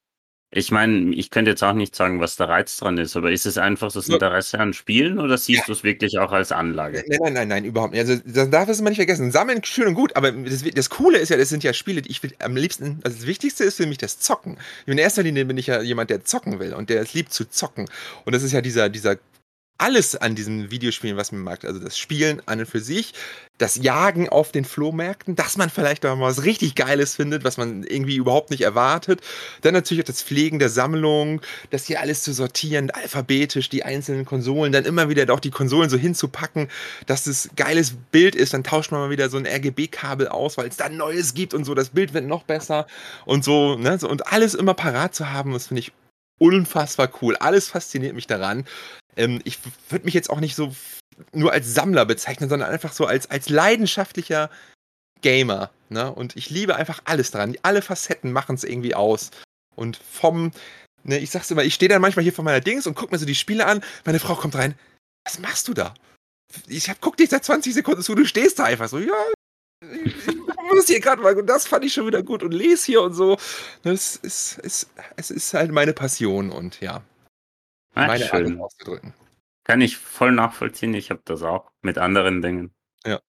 Ich meine, ich könnte jetzt auch nicht sagen, was der Reiz dran ist, aber ist es einfach das Interesse an Spielen oder siehst ja. du es wirklich auch als Anlage? Nein, nein, nein, nein, überhaupt nicht. Also das darf es immer nicht vergessen. Sammeln schön und gut, aber das, das, Coole ist ja, das sind ja Spiele, die ich will am liebsten, also das Wichtigste ist für mich das Zocken. In erster Linie bin ich ja jemand, der zocken will und der es liebt zu zocken. Und das ist ja dieser, dieser alles an diesen Videospielen, was man mag. Also das Spielen an und für sich, das Jagen auf den Flohmärkten, dass man vielleicht auch mal was richtig Geiles findet, was man irgendwie überhaupt nicht erwartet. Dann natürlich auch das Pflegen der Sammlung, das hier alles zu sortieren, alphabetisch, die einzelnen Konsolen, dann immer wieder auch die Konsolen so hinzupacken, dass es geiles Bild ist. Dann tauscht man mal wieder so ein RGB-Kabel aus, weil es da Neues gibt und so. Das Bild wird noch besser und so. Ne? und alles immer parat zu haben, das finde ich unfassbar cool. Alles fasziniert mich daran. Ähm, ich würde mich jetzt auch nicht so nur als Sammler bezeichnen, sondern einfach so als, als leidenschaftlicher Gamer. Ne? Und ich liebe einfach alles dran. Alle Facetten machen es irgendwie aus. Und vom, ne, ich sag's immer, ich stehe dann manchmal hier vor meiner Dings und guck mir so die Spiele an. Meine Frau kommt rein. Was machst du da? Ich hab, guck dich seit 20 Sekunden zu, du stehst da einfach so, ja, ich, muss hier gerade mal, und das fand ich schon wieder gut und lese hier und so. Das ist, ist, es ist halt meine Passion und ja, Ah, meine schön. Art auszudrücken. Kann ich voll nachvollziehen. Ich habe das auch mit anderen Dingen. Ja.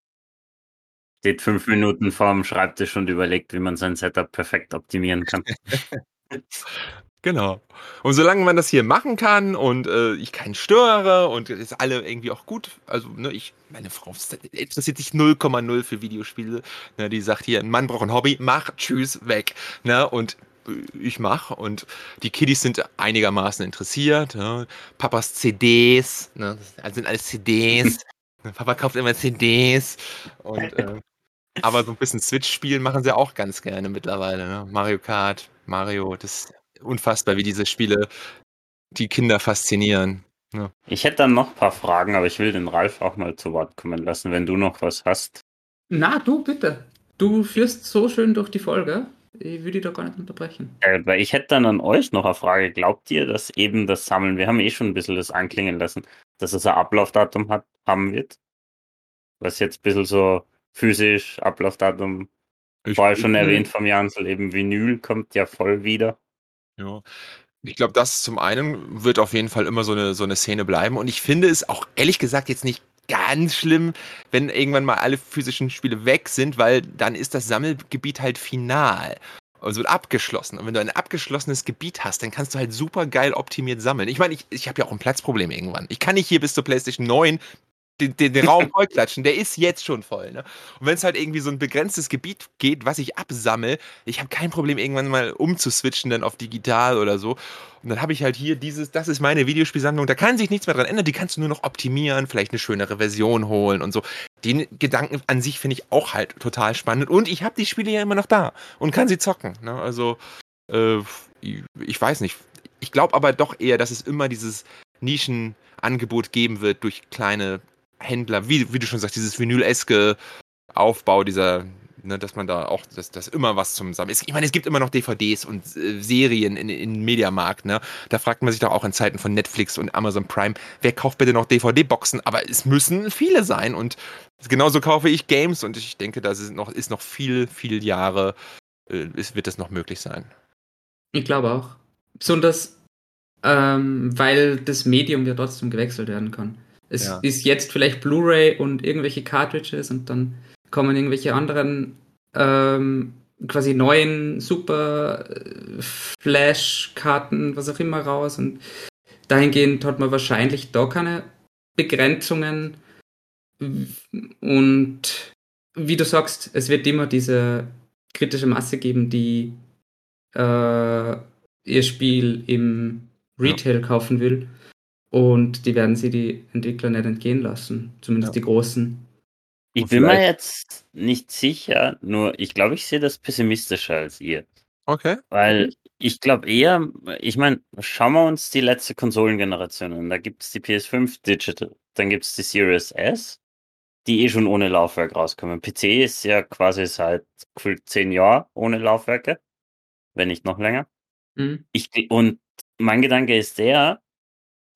Steht fünf Minuten vorm Schreibtisch und überlegt, wie man sein Setup perfekt optimieren kann. [LAUGHS] genau. Und solange man das hier machen kann und äh, ich keinen störe und es alle irgendwie auch gut, also ne, ich, meine Frau interessiert sich 0,0 für Videospiele. Ne, die sagt hier, ein Mann braucht ein Hobby, mach, tschüss, weg. Ne, und ich mache und die Kiddies sind einigermaßen interessiert. Ne? Papas CDs, ne? das sind alles CDs. [LAUGHS] Papa kauft immer CDs und äh, aber so ein bisschen Switch-Spielen machen sie auch ganz gerne mittlerweile. Ne? Mario Kart, Mario, das ist unfassbar, wie diese Spiele die Kinder faszinieren. Ne? Ich hätte dann noch ein paar Fragen, aber ich will den Ralf auch mal zu Wort kommen lassen, wenn du noch was hast. Na, du bitte. Du führst so schön durch die Folge. Ich würde da gar nicht unterbrechen. Äh, weil ich hätte dann an euch noch eine Frage. Glaubt ihr, dass eben das Sammeln, wir haben eh schon ein bisschen das anklingen lassen, dass es ein Ablaufdatum hat, haben wird? Was jetzt ein bisschen so physisch, Ablaufdatum, ich vorher schon erwähnt vom Jansel, eben Vinyl kommt ja voll wieder. Ja. Ich glaube, das zum einen wird auf jeden Fall immer so eine, so eine Szene bleiben. Und ich finde es auch ehrlich gesagt jetzt nicht ganz schlimm, wenn irgendwann mal alle physischen Spiele weg sind, weil dann ist das Sammelgebiet halt final. Also abgeschlossen. Und wenn du ein abgeschlossenes Gebiet hast, dann kannst du halt super geil optimiert sammeln. Ich meine, ich, ich habe ja auch ein Platzproblem irgendwann. Ich kann nicht hier bis zur PlayStation 9 den, den, den Raum [LAUGHS] vollklatschen. Der ist jetzt schon voll. Ne? Und wenn es halt irgendwie so ein begrenztes Gebiet geht, was ich absammle, ich habe kein Problem, irgendwann mal umzuswitchen dann auf digital oder so. Und dann habe ich halt hier dieses, das ist meine Videospielsammlung, da kann sich nichts mehr dran ändern, die kannst du nur noch optimieren, vielleicht eine schönere Version holen und so. Den Gedanken an sich finde ich auch halt total spannend. Und ich habe die Spiele ja immer noch da und kann sie zocken. Ne? Also, äh, ich weiß nicht. Ich glaube aber doch eher, dass es immer dieses Nischenangebot geben wird durch kleine Händler, wie, wie du schon sagst, dieses Vinyl-eske Aufbau dieser, ne, dass man da auch, dass, dass immer was zum Sammeln ist. Ich meine, es gibt immer noch DVDs und äh, Serien in, in Mediamarkt, ne? Da fragt man sich doch auch in Zeiten von Netflix und Amazon Prime, wer kauft bitte noch DVD-Boxen? Aber es müssen viele sein und genauso kaufe ich Games und ich denke, da ist noch, ist noch viel, viel Jahre, äh, ist, wird das noch möglich sein. Ich glaube auch. Besonders, ähm, weil das Medium ja trotzdem gewechselt werden kann. Es ja. ist jetzt vielleicht Blu-ray und irgendwelche Cartridges und dann kommen irgendwelche anderen ähm, quasi neuen Super äh, Flash-Karten, was auch immer raus und dahingehend hat man wahrscheinlich da keine Begrenzungen und wie du sagst, es wird immer diese kritische Masse geben, die äh, ihr Spiel im Retail kaufen will. Und die werden sie die Entwickler nicht entgehen lassen, zumindest ja. die großen. Ich bin mir jetzt nicht sicher, nur ich glaube, ich sehe das pessimistischer als ihr. Okay. Weil ich glaube eher, ich meine, schauen wir uns die letzte Konsolengeneration an. Da gibt es die PS5 Digital, dann gibt es die Series S, die eh schon ohne Laufwerk rauskommen. PC ist ja quasi seit gefühlt zehn Jahren ohne Laufwerke, wenn nicht noch länger. Mhm. Ich, und mein Gedanke ist der,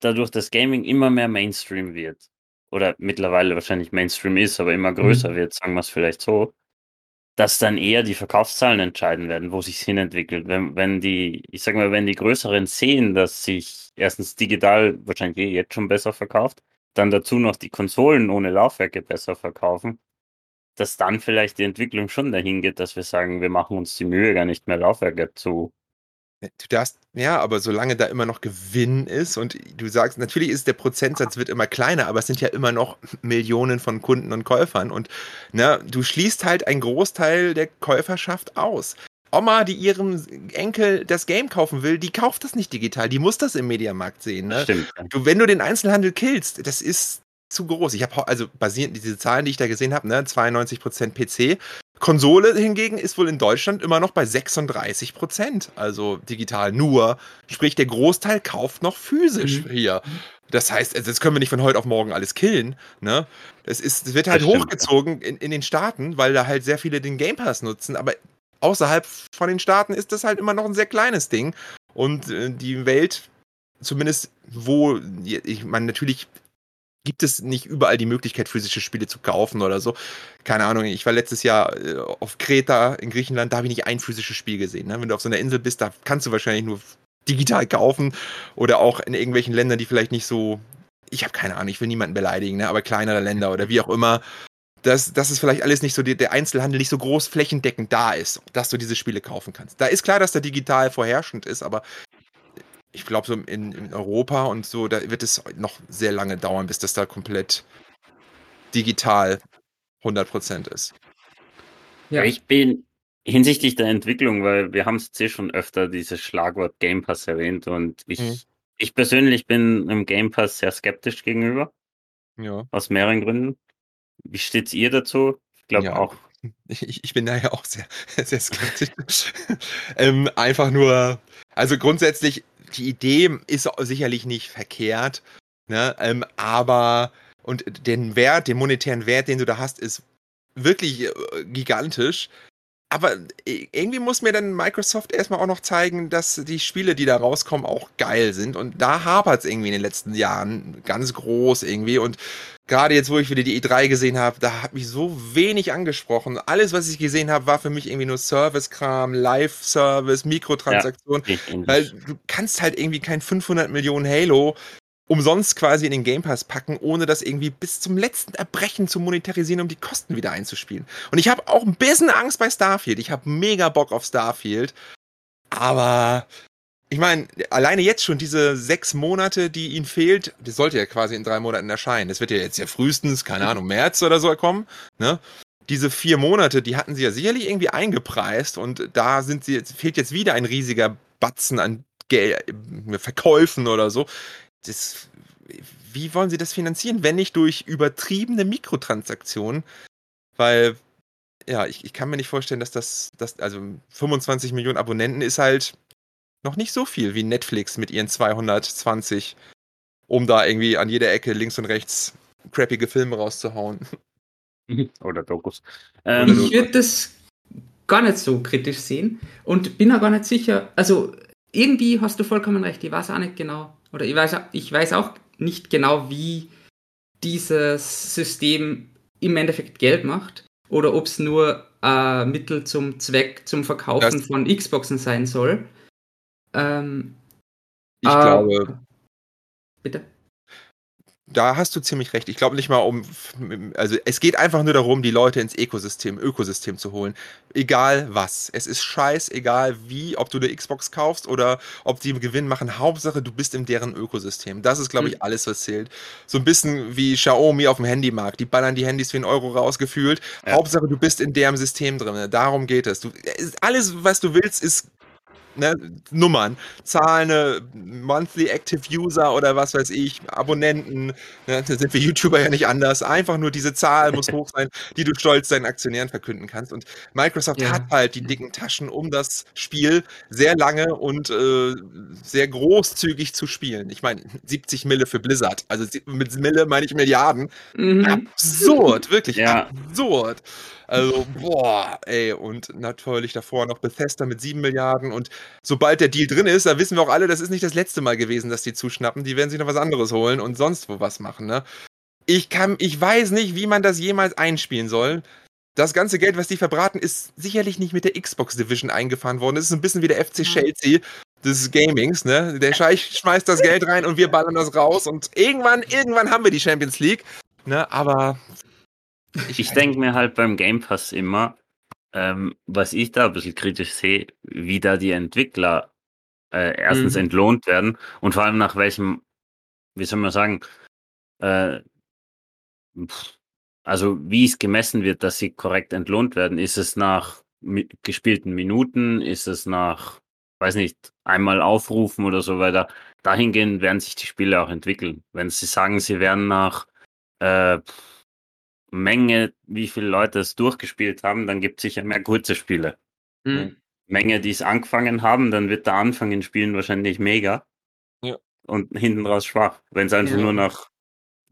dadurch, dass Gaming immer mehr Mainstream wird, oder mittlerweile wahrscheinlich Mainstream ist, aber immer größer mhm. wird, sagen wir es vielleicht so, dass dann eher die Verkaufszahlen entscheiden werden, wo sich hin entwickelt. Wenn, wenn die, ich sag mal, wenn die größeren sehen, dass sich erstens digital wahrscheinlich eh jetzt schon besser verkauft, dann dazu noch die Konsolen ohne Laufwerke besser verkaufen, dass dann vielleicht die Entwicklung schon dahin geht, dass wir sagen, wir machen uns die Mühe, gar nicht mehr Laufwerke zu Du darfst, ja, aber solange da immer noch Gewinn ist und du sagst, natürlich ist der Prozentsatz wird immer kleiner, aber es sind ja immer noch Millionen von Kunden und Käufern und ne, du schließt halt einen Großteil der Käuferschaft aus. Oma, die ihrem Enkel das Game kaufen will, die kauft das nicht digital, die muss das im Mediamarkt sehen. Ne? Stimmt. Du, wenn du den Einzelhandel killst, das ist zu groß. Ich habe also basierend diese Zahlen, die ich da gesehen habe, ne, 92% PC. Konsole hingegen ist wohl in Deutschland immer noch bei 36% Also digital nur. Sprich, der Großteil kauft noch physisch mhm. hier. Das heißt, also das können wir nicht von heute auf morgen alles killen. Ne? Das, ist, das wird halt das hochgezogen in, in den Staaten, weil da halt sehr viele den Game Pass nutzen. Aber außerhalb von den Staaten ist das halt immer noch ein sehr kleines Ding. Und äh, die Welt, zumindest wo, ich meine, natürlich gibt es nicht überall die Möglichkeit, physische Spiele zu kaufen oder so. Keine Ahnung, ich war letztes Jahr äh, auf Kreta in Griechenland, da habe ich nicht ein physisches Spiel gesehen. Ne? Wenn du auf so einer Insel bist, da kannst du wahrscheinlich nur digital kaufen oder auch in irgendwelchen Ländern, die vielleicht nicht so, ich habe keine Ahnung, ich will niemanden beleidigen, ne? aber kleinere Länder oder wie auch immer, dass, dass es vielleicht alles nicht so, der Einzelhandel nicht so groß flächendeckend da ist, dass du diese Spiele kaufen kannst. Da ist klar, dass der digital vorherrschend ist, aber ich glaube, so in, in, Europa und so, da wird es noch sehr lange dauern, bis das da komplett digital 100% ist. Ja, ich bin hinsichtlich der Entwicklung, weil wir haben es jetzt eh schon öfter dieses Schlagwort Game Pass erwähnt und ich, mhm. ich persönlich bin im Game Pass sehr skeptisch gegenüber. Ja. Aus mehreren Gründen. Wie steht's ihr dazu? Ich glaube ja. auch. [LAUGHS] Ich, ich bin da ja auch sehr, [LAUGHS] sehr skeptisch. [LAUGHS] ähm, einfach nur, also grundsätzlich die Idee ist sicherlich nicht verkehrt, ne? Ähm, aber und den Wert, den monetären Wert, den du da hast, ist wirklich äh, gigantisch. Aber irgendwie muss mir dann Microsoft erstmal auch noch zeigen, dass die Spiele, die da rauskommen, auch geil sind. Und da hapert es irgendwie in den letzten Jahren ganz groß irgendwie. Und gerade jetzt, wo ich wieder die E3 gesehen habe, da hat mich so wenig angesprochen. Alles, was ich gesehen habe, war für mich irgendwie nur Service-Kram, Live-Service, Mikrotransaktion. Ja, weil du kannst halt irgendwie kein 500 Millionen Halo umsonst quasi in den Game Pass packen, ohne das irgendwie bis zum letzten Erbrechen zu monetarisieren, um die Kosten wieder einzuspielen. Und ich habe auch ein bisschen Angst bei Starfield. Ich habe mega Bock auf Starfield. Aber ich meine, alleine jetzt schon diese sechs Monate, die ihnen fehlt, das sollte ja quasi in drei Monaten erscheinen. Das wird ja jetzt ja frühestens, keine Ahnung, März oder so kommen. Ne? Diese vier Monate, die hatten sie ja sicherlich irgendwie eingepreist und da sind sie, fehlt jetzt wieder ein riesiger Batzen an Geld, Verkäufen oder so das, wie wollen sie das finanzieren, wenn nicht durch übertriebene Mikrotransaktionen? Weil, ja, ich, ich kann mir nicht vorstellen, dass das, das, also 25 Millionen Abonnenten ist halt noch nicht so viel wie Netflix mit ihren 220, um da irgendwie an jeder Ecke links und rechts crappige Filme rauszuhauen. [LAUGHS] Oder Dokus. Ähm, ich würde das gar nicht so kritisch sehen und bin auch gar nicht sicher. Also irgendwie hast du vollkommen recht. Ich weiß auch nicht genau. Oder ich weiß, ich weiß auch nicht genau, wie dieses System im Endeffekt Geld macht. Oder ob es nur äh, Mittel zum Zweck zum Verkaufen das von Xboxen sein soll. Ähm, ich äh, glaube. Bitte? Da hast du ziemlich recht. Ich glaube nicht mal um, also es geht einfach nur darum, die Leute ins Ökosystem, Ökosystem zu holen. Egal was. Es ist scheiß, egal wie, ob du eine Xbox kaufst oder ob die Gewinn machen. Hauptsache, du bist in deren Ökosystem. Das ist, glaube ich, hm. alles, was zählt. So ein bisschen wie Xiaomi auf dem Handymarkt. Die ballern die Handys für einen Euro rausgefühlt. Ja. Hauptsache, du bist in deren System drin. Darum geht es. Du, alles, was du willst, ist ne, Nummern, Zahlen, ne, Monthly Active User oder was weiß ich, Abonnenten, ne, da sind wir YouTuber ja nicht anders. Einfach nur diese Zahl muss hoch sein, die du stolz deinen Aktionären verkünden kannst. Und Microsoft ja. hat halt die dicken Taschen, um das Spiel sehr lange und äh, sehr großzügig zu spielen. Ich meine, 70 Mille für Blizzard. Also mit Mille meine ich Milliarden. Mhm. Absurd, wirklich ja. absurd. Also, boah, ey, und natürlich davor noch Bethesda mit 7 Milliarden. Und sobald der Deal drin ist, da wissen wir auch alle, das ist nicht das letzte Mal gewesen, dass die zuschnappen. Die werden sich noch was anderes holen und sonst wo was machen, ne? Ich kann, ich weiß nicht, wie man das jemals einspielen soll. Das ganze Geld, was die verbraten, ist sicherlich nicht mit der Xbox Division eingefahren worden. Das ist ein bisschen wie der FC Chelsea des Gamings, ne? Der Scheich schmeißt das Geld rein und wir ballern das raus und irgendwann, irgendwann haben wir die Champions League, ne? Aber ich, ich denke mir halt beim Game Pass immer, ähm, was ich da ein bisschen kritisch sehe, wie da die Entwickler äh, erstens mhm. entlohnt werden und vor allem nach welchem, wie soll man sagen, äh, also wie es gemessen wird, dass sie korrekt entlohnt werden. Ist es nach gespielten Minuten? Ist es nach, weiß nicht, einmal aufrufen oder so weiter? Dahingehend werden sich die Spiele auch entwickeln. Wenn sie sagen, sie werden nach äh, Menge, wie viele Leute es durchgespielt haben, dann gibt es sicher mehr kurze Spiele. Mhm. Menge, die es angefangen haben, dann wird der Anfang in Spielen wahrscheinlich mega. Ja. Und hinten raus schwach. Wenn es einfach ja. nur nach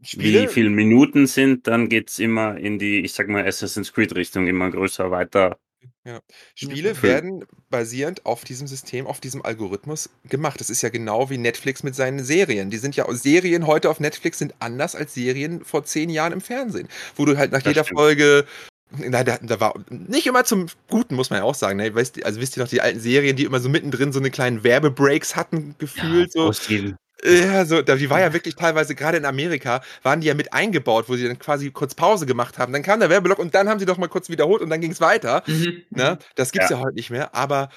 Spiele? wie viele Minuten sind, dann geht es immer in die, ich sag mal, Assassin's Creed Richtung, immer größer, weiter, ja. Spiele ja. werden basierend auf diesem System, auf diesem Algorithmus gemacht. Das ist ja genau wie Netflix mit seinen Serien. Die sind ja Serien heute auf Netflix sind anders als Serien vor zehn Jahren im Fernsehen, wo du halt nach das jeder stimmt. Folge Nein, da, da, war nicht immer zum Guten, muss man ja auch sagen. Ne? Weißt, also wisst ihr noch, die alten Serien, die immer so mittendrin so eine kleinen Werbebreaks hatten, gefühlt. Ja, so. Ja, so, die war ja wirklich teilweise, gerade in Amerika, waren die ja mit eingebaut, wo sie dann quasi kurz Pause gemacht haben. Dann kam der Werbeblock und dann haben sie doch mal kurz wiederholt und dann ging es weiter. Mhm. Ne? Das gibt's ja. ja heute nicht mehr, aber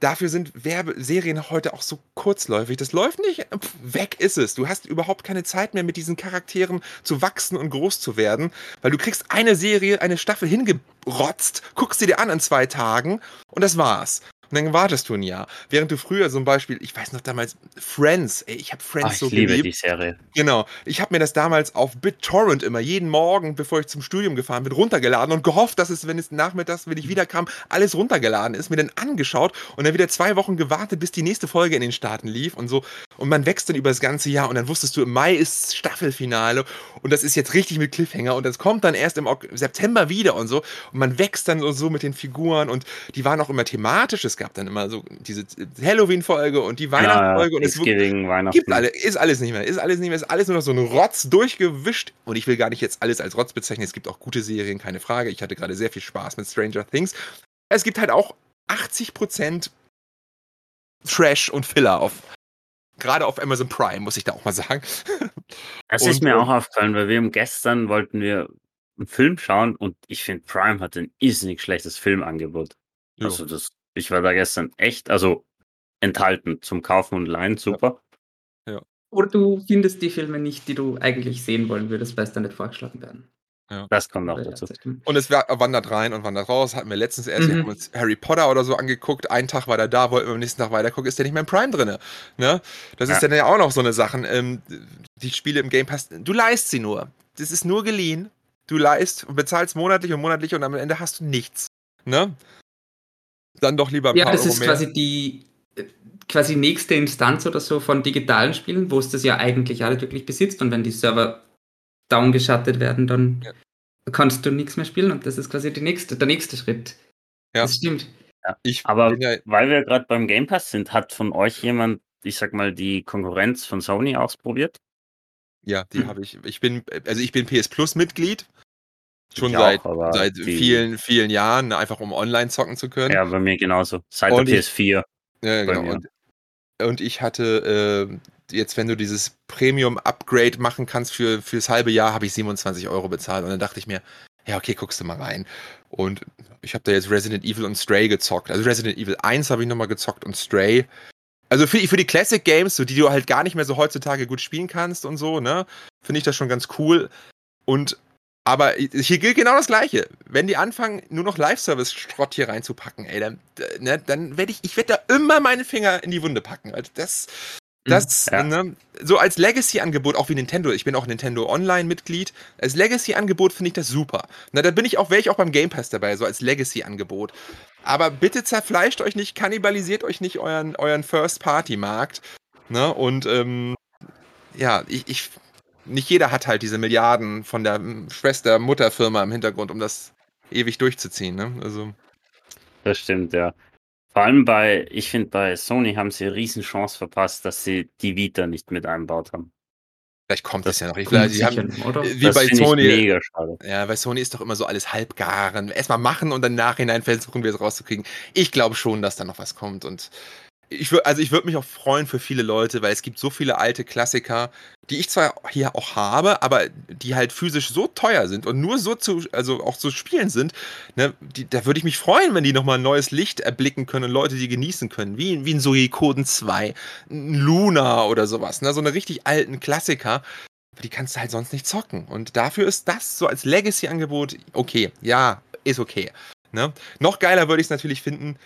dafür sind Werbeserien heute auch so kurzläufig. Das läuft nicht, weg ist es. Du hast überhaupt keine Zeit mehr, mit diesen Charakteren zu wachsen und groß zu werden, weil du kriegst eine Serie, eine Staffel hingerotzt, guckst sie dir an in zwei Tagen und das war's. Und dann wartest du ein Jahr. Während du früher zum Beispiel, ich weiß noch damals, Friends, ey, ich habe Friends Ach, ich so liebe geliebt. die Serie. Genau. Ich habe mir das damals auf BitTorrent immer jeden Morgen, bevor ich zum Studium gefahren bin, runtergeladen und gehofft, dass es, wenn es nachmittags, wenn ich wiederkam, alles runtergeladen ist, mir dann angeschaut und dann wieder zwei Wochen gewartet, bis die nächste Folge in den Staaten lief und so. Und man wächst dann über das ganze Jahr und dann wusstest du, im Mai ist Staffelfinale und das ist jetzt richtig mit Cliffhanger und das kommt dann erst im September wieder und so. Und man wächst dann so mit den Figuren und die waren auch immer thematisch. Es gab dann immer so diese Halloween-Folge und die Weihnachtsfolge ja, und es gibt alle, ist alles nicht mehr, ist alles nicht mehr, ist alles nur noch so ein Rotz durchgewischt und ich will gar nicht jetzt alles als Rotz bezeichnen. Es gibt auch gute Serien, keine Frage. Ich hatte gerade sehr viel Spaß mit Stranger Things. Es gibt halt auch 80% Trash und Filler auf gerade auf Amazon Prime, muss ich da auch mal sagen. [LAUGHS] Das und, ist mir auch aufgefallen, weil wir gestern wollten wir einen Film schauen und ich finde, Prime hat ein irrsinnig schlechtes Filmangebot. Jo. Also das ich war da gestern echt, also enthalten zum Kaufen und Leihen, super. Ja. ja. Oder du findest die Filme nicht, die du eigentlich sehen wollen würdest, weil es dann nicht vorgeschlagen werden. Ja. Das kommt auch dazu. Und es wandert rein und wandert raus. Hatten wir letztens erst, mhm. wir haben uns Harry Potter oder so angeguckt. Einen Tag war der da, wollten wir am nächsten Tag weitergucken, ist der nicht mehr im Prime drin. Ne? Das ja. ist dann ja auch noch so eine Sache. Ähm, die Spiele im Game Pass, du leist sie nur. Das ist nur geliehen. Du leist und bezahlst monatlich und monatlich und am Ende hast du nichts. Ne? Dann doch lieber ein ja, paar das ist mehr. quasi die quasi nächste Instanz oder so von digitalen Spielen, wo es das ja eigentlich alle wirklich besitzt und wenn die Server downgeschattet werden, dann ja. kannst du nichts mehr spielen und das ist quasi die nächste, der nächste Schritt. Ja. Das stimmt. Ja. Ich Aber ja, weil wir gerade beim Game Pass sind, hat von euch jemand, ich sag mal, die Konkurrenz von Sony ausprobiert? Ja, die hm. habe ich. Ich bin, also ich bin PS Plus Mitglied. Schon ich seit, auch, seit vielen, vielen Jahren, einfach um online zocken zu können. Ja, bei mir genauso. Seit und der PS4. ja, genau. Und, und, ich hatte äh, jetzt, wenn du dieses Premium-Upgrade machen kannst für fürs halbe Jahr, habe ich 27 Euro bezahlt. Und dann dachte ich mir, ja, okay, guckst du mal rein. Und ich habe da jetzt Resident Evil und Stray gezockt. Also Resident Evil 1 habe ich nochmal gezockt und Stray. Also für, für die Classic Games, so die du halt gar nicht mehr so heutzutage gut spielen kannst und so, ne, finde ich das schon ganz cool. Und aber hier gilt genau das Gleiche. Wenn die anfangen, nur noch Live-Service-Schrott hier reinzupacken, ey, dann, ne, dann werde ich, ich werde da immer meine Finger in die Wunde packen. Also das, Mhm. Das, ja. ne, so als Legacy-Angebot, auch wie Nintendo, ich bin auch Nintendo Online-Mitglied, als Legacy-Angebot finde ich das super. Na, da bin ich auch, wäre ich auch beim Game Pass dabei, so als Legacy-Angebot. Aber bitte zerfleischt euch nicht, kannibalisiert euch nicht euren, euren First-Party-Markt. Ne? Und ähm, ja, ich, ich, nicht jeder hat halt diese Milliarden von der Schwester-Mutterfirma im Hintergrund, um das ewig durchzuziehen. Ne? Also. Das stimmt, ja. Vor allem bei, ich finde, bei Sony haben sie eine Riesenchance verpasst, dass sie die Vita nicht mit einbaut haben. Vielleicht kommt das, das ja noch. Ich glaube, sie haben, oder? Wie das bei Sony. Ja, bei Sony ist doch immer so alles halbgaren. Erstmal machen und dann nachhinein versuchen wir es rauszukriegen. Ich glaube schon, dass da noch was kommt und ich würde, also ich würde mich auch freuen für viele Leute, weil es gibt so viele alte Klassiker, die ich zwar hier auch habe, aber die halt physisch so teuer sind und nur so zu, also auch zu spielen sind, ne, die, da würde ich mich freuen, wenn die nochmal ein neues Licht erblicken können und Leute die genießen können, wie, wie ein Suikoden 2, ein Luna oder sowas, ne, so eine richtig alten Klassiker, die kannst du halt sonst nicht zocken und dafür ist das so als Legacy-Angebot okay, ja, ist okay. Ne? Noch geiler würde ich es natürlich finden,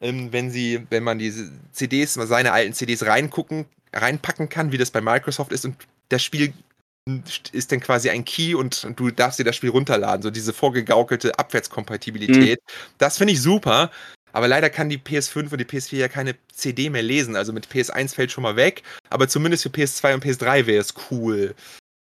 ähm, wenn sie, wenn man diese CDs, seine alten CDs reingucken, reinpacken kann, wie das bei Microsoft ist und das Spiel ist dann quasi ein Key und, und du darfst dir das Spiel runterladen, so diese vorgegaukelte Abwärtskompatibilität. Mhm. Das finde ich super. Aber leider kann die PS5 und die PS4 ja keine CD mehr lesen. Also mit PS1 fällt schon mal weg. Aber zumindest für PS2 und PS3 wäre es cool.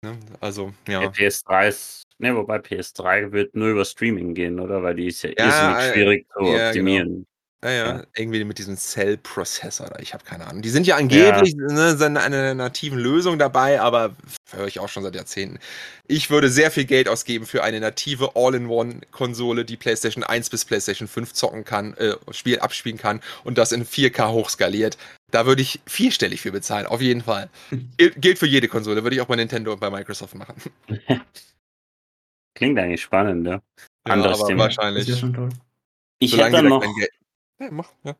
Ne? Also, ja. ja. PS3 ist. Ne, wobei PS3 wird nur über Streaming gehen, oder? Weil die ist ja, ja irrsinnig schwierig zu ja, optimieren. Genau. Ja, ja, irgendwie mit diesem Cell-Prozessor, ich habe keine Ahnung. Die sind ja angeblich ja. Ne, sind eine nativen Lösung dabei, aber höre ich auch schon seit Jahrzehnten. Ich würde sehr viel Geld ausgeben für eine native All-in-One-Konsole, die PlayStation 1 bis PlayStation 5 zocken kann, äh, Spiel abspielen kann und das in 4K hochskaliert. Da würde ich vierstellig für bezahlen, auf jeden Fall. [LAUGHS] Gil gilt für jede Konsole, würde ich auch bei Nintendo und bei Microsoft machen. [LAUGHS] Klingt eigentlich spannend, ja. Anderes ja, Thema. Wahrscheinlich. Das ist ja schon toll. Ich Solange hätte noch, ja, mach, ja.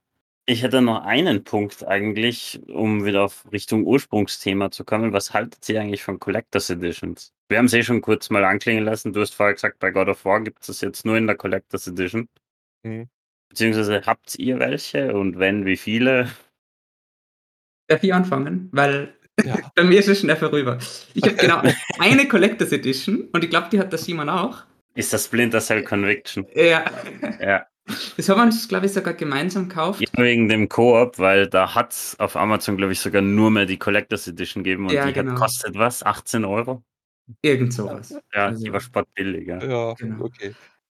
Ich hätte noch einen Punkt eigentlich, um wieder auf Richtung Ursprungsthema zu kommen. Was haltet ihr eigentlich von Collectors Editions? Wir haben es eh schon kurz mal anklingen lassen. Du hast vorher gesagt, bei God of War gibt es das jetzt nur in der Collectors Edition. Mhm. Beziehungsweise habt ihr welche und wenn, wie viele? Darf ich anfangen? Weil ja. [LAUGHS] bei mir ist es schnell vorüber. Ich habe genau eine Collectors Edition und ich glaube, die hat der Simon auch. Ist das Splinter Cell Conviction? Ja. ja. Das haben wir uns, glaube ich, sogar gemeinsam gekauft. Ja, wegen dem Koop, weil da hat es auf Amazon, glaube ich, sogar nur mehr die Collectors Edition gegeben und ja, die genau. hat kostet was? 18 Euro? Irgend sowas. Ja, also, die war sportbillig. Ja, genau. okay.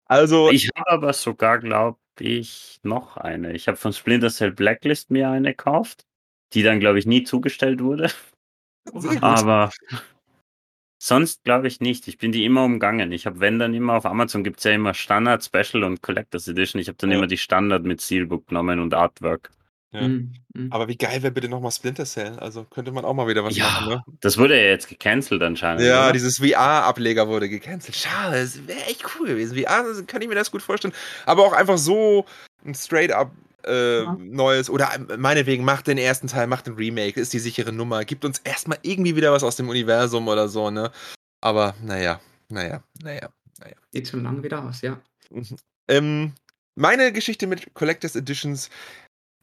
Also, ich habe aber sogar, glaube ich, noch eine. Ich habe von Splinter Cell Blacklist mir eine gekauft, die dann, glaube ich, nie zugestellt wurde. Aber [LAUGHS] Sonst glaube ich nicht. Ich bin die immer umgangen. Ich habe, wenn dann immer auf Amazon gibt es ja immer Standard, Special und Collectors Edition. Ich habe dann ja. immer die Standard mit Steelbook genommen und Artwork. Ja. Mhm. mhm. Aber wie geil wäre bitte nochmal Splinter Cell? Also könnte man auch mal wieder was ja, machen, ne? Das wurde ja jetzt gecancelt anscheinend. Ja, oder? dieses VR-Ableger wurde gecancelt. Schade, das wäre echt cool gewesen. VR kann ich mir das gut vorstellen. Aber auch einfach so ein straight-up äh, ja. Neues oder äh, meinetwegen macht den ersten Teil, macht den Remake, ist die sichere Nummer, gibt uns erstmal irgendwie wieder was aus dem Universum oder so, ne? Aber naja, naja, naja, naja. Sieht schon lange wieder aus, ja. Mhm. Ähm, meine Geschichte mit Collectors Editions,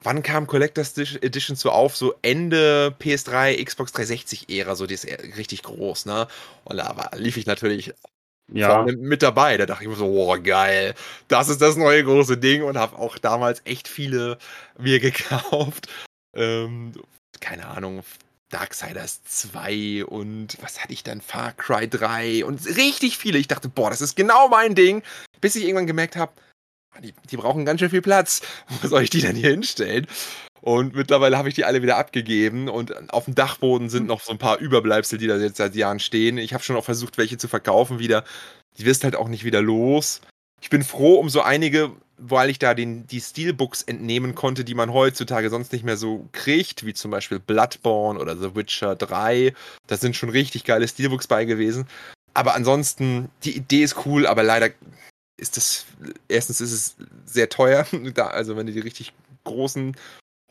wann kam Collectors Editions so auf? So Ende PS3, Xbox 360-Ära, so die ist richtig groß, ne? Und da war, lief ich natürlich ja. mit dabei. Da dachte ich mir so, oh geil, das ist das neue große Ding und habe auch damals echt viele mir [LAUGHS] gekauft. Ähm, keine Ahnung, Darksiders 2 und was hatte ich dann? Far Cry 3 und richtig viele. Ich dachte, boah, das ist genau mein Ding. Bis ich irgendwann gemerkt habe, die, die brauchen ganz schön viel Platz. [LAUGHS] Wo soll ich die denn hier hinstellen? Und mittlerweile habe ich die alle wieder abgegeben und auf dem Dachboden sind noch so ein paar Überbleibsel, die da jetzt seit Jahren stehen. Ich habe schon auch versucht, welche zu verkaufen wieder. Die wirst halt auch nicht wieder los. Ich bin froh um so einige, weil ich da den, die Steelbooks entnehmen konnte, die man heutzutage sonst nicht mehr so kriegt, wie zum Beispiel Bloodborne oder The Witcher 3. Da sind schon richtig geile Steelbooks bei gewesen. Aber ansonsten, die Idee ist cool, aber leider ist das, erstens ist es sehr teuer, [LAUGHS] da, also wenn du die richtig großen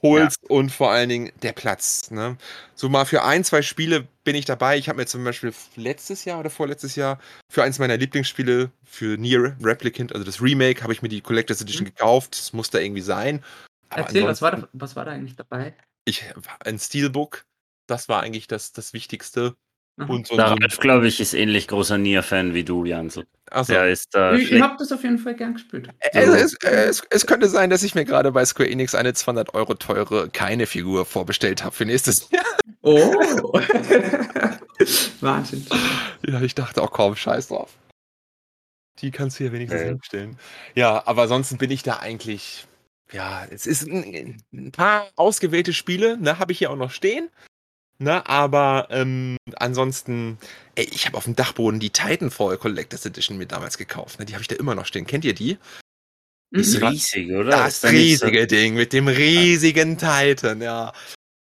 holst ja. und vor allen Dingen der Platz. Ne? So mal für ein, zwei Spiele bin ich dabei. Ich habe mir zum Beispiel letztes Jahr oder vorletztes Jahr für eins meiner Lieblingsspiele, für Nier Replicant, also das Remake, habe ich mir die Collector's Edition mhm. gekauft. Das muss da irgendwie sein. Aber Erzähl, was war, da, was war da eigentlich dabei? Ich, ein Steelbook, das war eigentlich das, das Wichtigste. Und so Ralf, glaube ich, ist ähnlich großer Nier-Fan wie du, Janso. Also, Der ist, äh, ich, ich habe das auf jeden Fall gern gespielt. Also es, es, es, könnte sein, dass ich mir gerade bei Square Enix eine 200 Euro teure keine Figur vorbestellt habe für nächstes Jahr. Oh! [LAUGHS] Wahnsinn. Ja, ich dachte auch kaum, scheiß drauf. Die kannst du hier wenigstens äh. hinstellen. Ja, aber ansonsten bin ich da eigentlich. Ja, es ist ein, ein paar ausgewählte Spiele, ne, habe ich hier auch noch stehen. Ne, aber ähm, ansonsten, ey, ich habe auf dem Dachboden die Titanfall Collectors Edition mir damals gekauft. Ne? Die habe ich da immer noch stehen. Kennt ihr die? Ist mhm. riesig, oder? Das riesige so? Ding mit dem riesigen Titan, ja.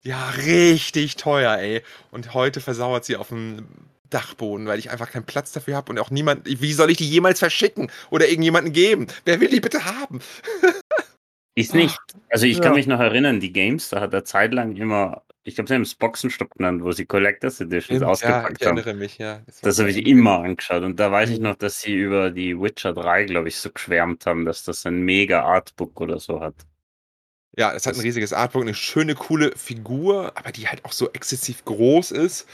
Ja, richtig teuer, ey. Und heute versauert sie auf dem Dachboden, weil ich einfach keinen Platz dafür habe und auch niemand. Wie soll ich die jemals verschicken oder irgendjemandem geben? Wer will die bitte haben? [LAUGHS] Ist nicht. Also ich ja. kann mich noch erinnern, die Games, da hat er zeitlang immer ich glaube, sie haben es Boxenstopp genannt, wo sie Collectors Editions Stimmt, ausgepackt ja, ich erinnere mich, ja. Das, das habe ich immer angeschaut. Und da weiß ich mhm. noch, dass sie über die Witcher 3, glaube ich, so geschwärmt haben, dass das ein mega Artbook oder so hat. Ja, es hat ein riesiges Artbook, eine schöne, coole Figur, aber die halt auch so exzessiv groß ist.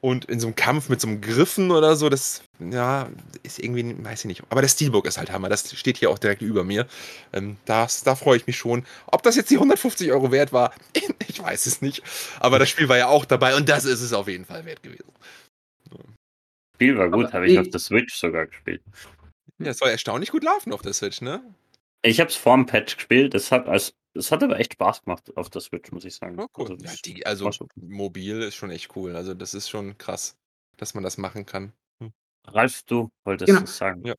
Und in so einem Kampf mit so einem Griffen oder so, das, ja, ist irgendwie, weiß ich nicht. Aber der Steelbook ist halt Hammer. Das steht hier auch direkt über mir. Ähm, das, da freue ich mich schon. Ob das jetzt die 150 Euro wert war, [LAUGHS] ich weiß es nicht. Aber das Spiel war ja auch dabei und das ist es auf jeden Fall wert gewesen. Spiel war gut, habe ich auf der Switch sogar gespielt. Ja, es soll erstaunlich gut laufen auf der Switch, ne? Ich habe es vorm Patch gespielt. Das hat, als, das hat aber echt Spaß gemacht auf der Switch, muss ich sagen. Oh, cool. also, ja, die, also mobil ist schon echt cool. Also das ist schon krass, dass man das machen kann. Hm. Ralf, du wolltest genau. es sagen. Ja.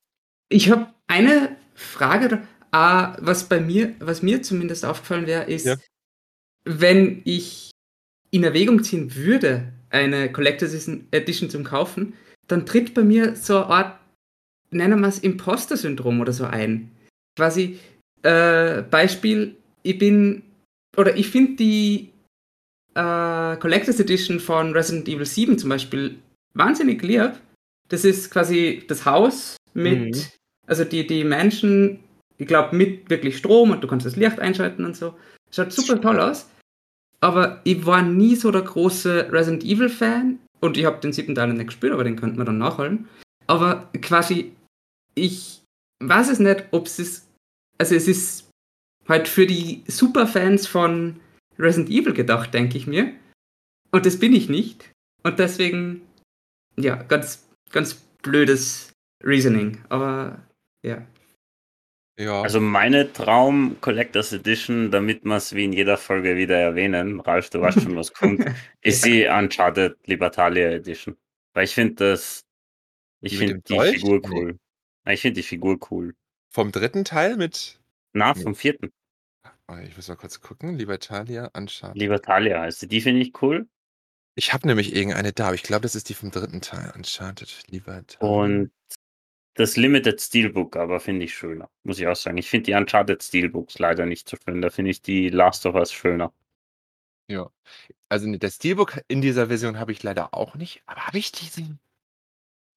Ich habe eine Frage, äh, was bei mir, was mir zumindest aufgefallen wäre, ist, ja. wenn ich in Erwägung ziehen würde, eine Collector's Edition zum Kaufen, dann tritt bei mir so eine Art, nennen wir es Imposter-Syndrom oder so ein quasi äh, Beispiel, ich bin, oder ich finde die äh, Collectors Edition von Resident Evil 7 zum Beispiel wahnsinnig lieb. Das ist quasi das Haus mit, mhm. also die, die Menschen, ich glaube, mit wirklich Strom und du kannst das Licht einschalten und so. Schaut super toll aus. Aber ich war nie so der große Resident Evil Fan und ich habe den siebten Teil nicht gespielt, aber den könnte man dann nachholen. Aber quasi, ich weiß es nicht, ob es also es ist halt für die Superfans von Resident Evil gedacht, denke ich mir. Und das bin ich nicht. Und deswegen, ja, ganz, ganz blödes Reasoning. Aber ja. Ja. Also meine Traum Collectors Edition, damit wir es wie in jeder Folge wieder erwähnen, Ralf, du weißt schon, was [LAUGHS] kommt, ist die Uncharted Libertalia Edition. Weil ich finde das, ich finde die Deutsch? Figur cool. Nee. Ich finde die Figur cool. Vom dritten Teil mit. Na, vom vierten. Oh, ich muss mal kurz gucken. Libertalia, Uncharted. Libertalia heißt sie. Die finde ich cool. Ich habe nämlich irgendeine da, aber ich glaube, das ist die vom dritten Teil. Uncharted, Libertalia. Und das Limited Steelbook aber finde ich schöner, muss ich auch sagen. Ich finde die Uncharted Steelbooks leider nicht so schön. Da finde ich die Last of Us schöner. Ja. Also das Steelbook in dieser Version habe ich leider auch nicht. Aber habe ich diesen.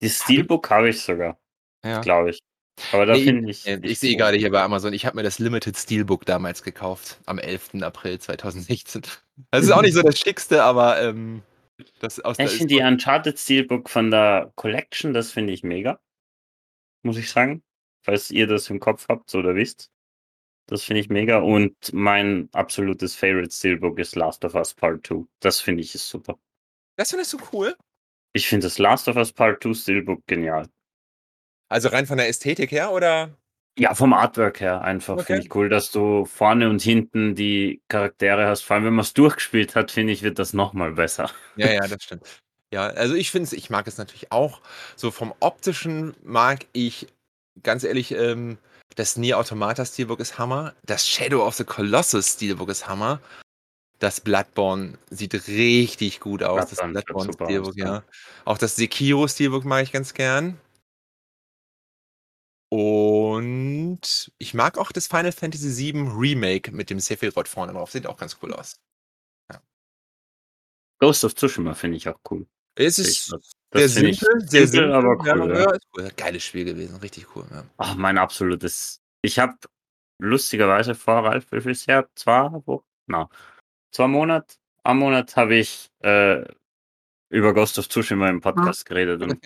Das Steelbook habe ich sogar. Ja. Glaube ich. Aber da nee, finde ich. Ich, ich sehe gerade hier bei Amazon, ich habe mir das Limited Steelbook damals gekauft, am 11. April 2016. [LAUGHS] Das ist auch nicht so das Schickste, aber ähm, das aus Ich finde die Uncharted Steelbook von der Collection, das finde ich mega. Muss ich sagen. Falls ihr das im Kopf habt oder wisst. Das finde ich mega. Und mein absolutes Favorite Steelbook ist Last of Us Part 2. Das finde ich ist super. Das findest du cool? Ich finde das Last of Us Part 2 Steelbook genial. Also rein von der Ästhetik her oder? Ja, vom Artwork her einfach Okay. finde ich cool, dass du vorne und hinten die Charaktere hast. Vor allem, wenn man es durchgespielt hat, finde ich, wird das nochmal besser. Ja, ja, [LAUGHS] das stimmt. Ja, also ich finde es, ich mag es natürlich auch. So vom optischen mag ich, ganz ehrlich, ähm, das Nier Automata Steelbook ist Hammer. Das Shadow of the Colossus Steelbook ist Hammer. Das Bloodborne sieht richtig gut aus. das Bloodborne sieht Bloodborne Steelbook, aus, ja. ja. Auch das Sekiro Steelbook mag ich ganz gern. Und ich mag auch das Final Fantasy VII Remake mit dem Sephiroth vorne drauf. Sieht auch ganz cool aus. Ghost of Tsushima finde ich auch cool. Es ist sehr simpel, sehr simpel, aber ja, cool. ja, Ja. cool. Geiles Spiel gewesen, richtig cool. Ja. Ach, mein absolutes. Ich habe lustigerweise vor Ralf, wie viel her? Zwei Wochen? Na, zwei Monate. Am Monat habe ich äh, über Ghost of Tsushima im Podcast [LAUGHS] geredet. Und,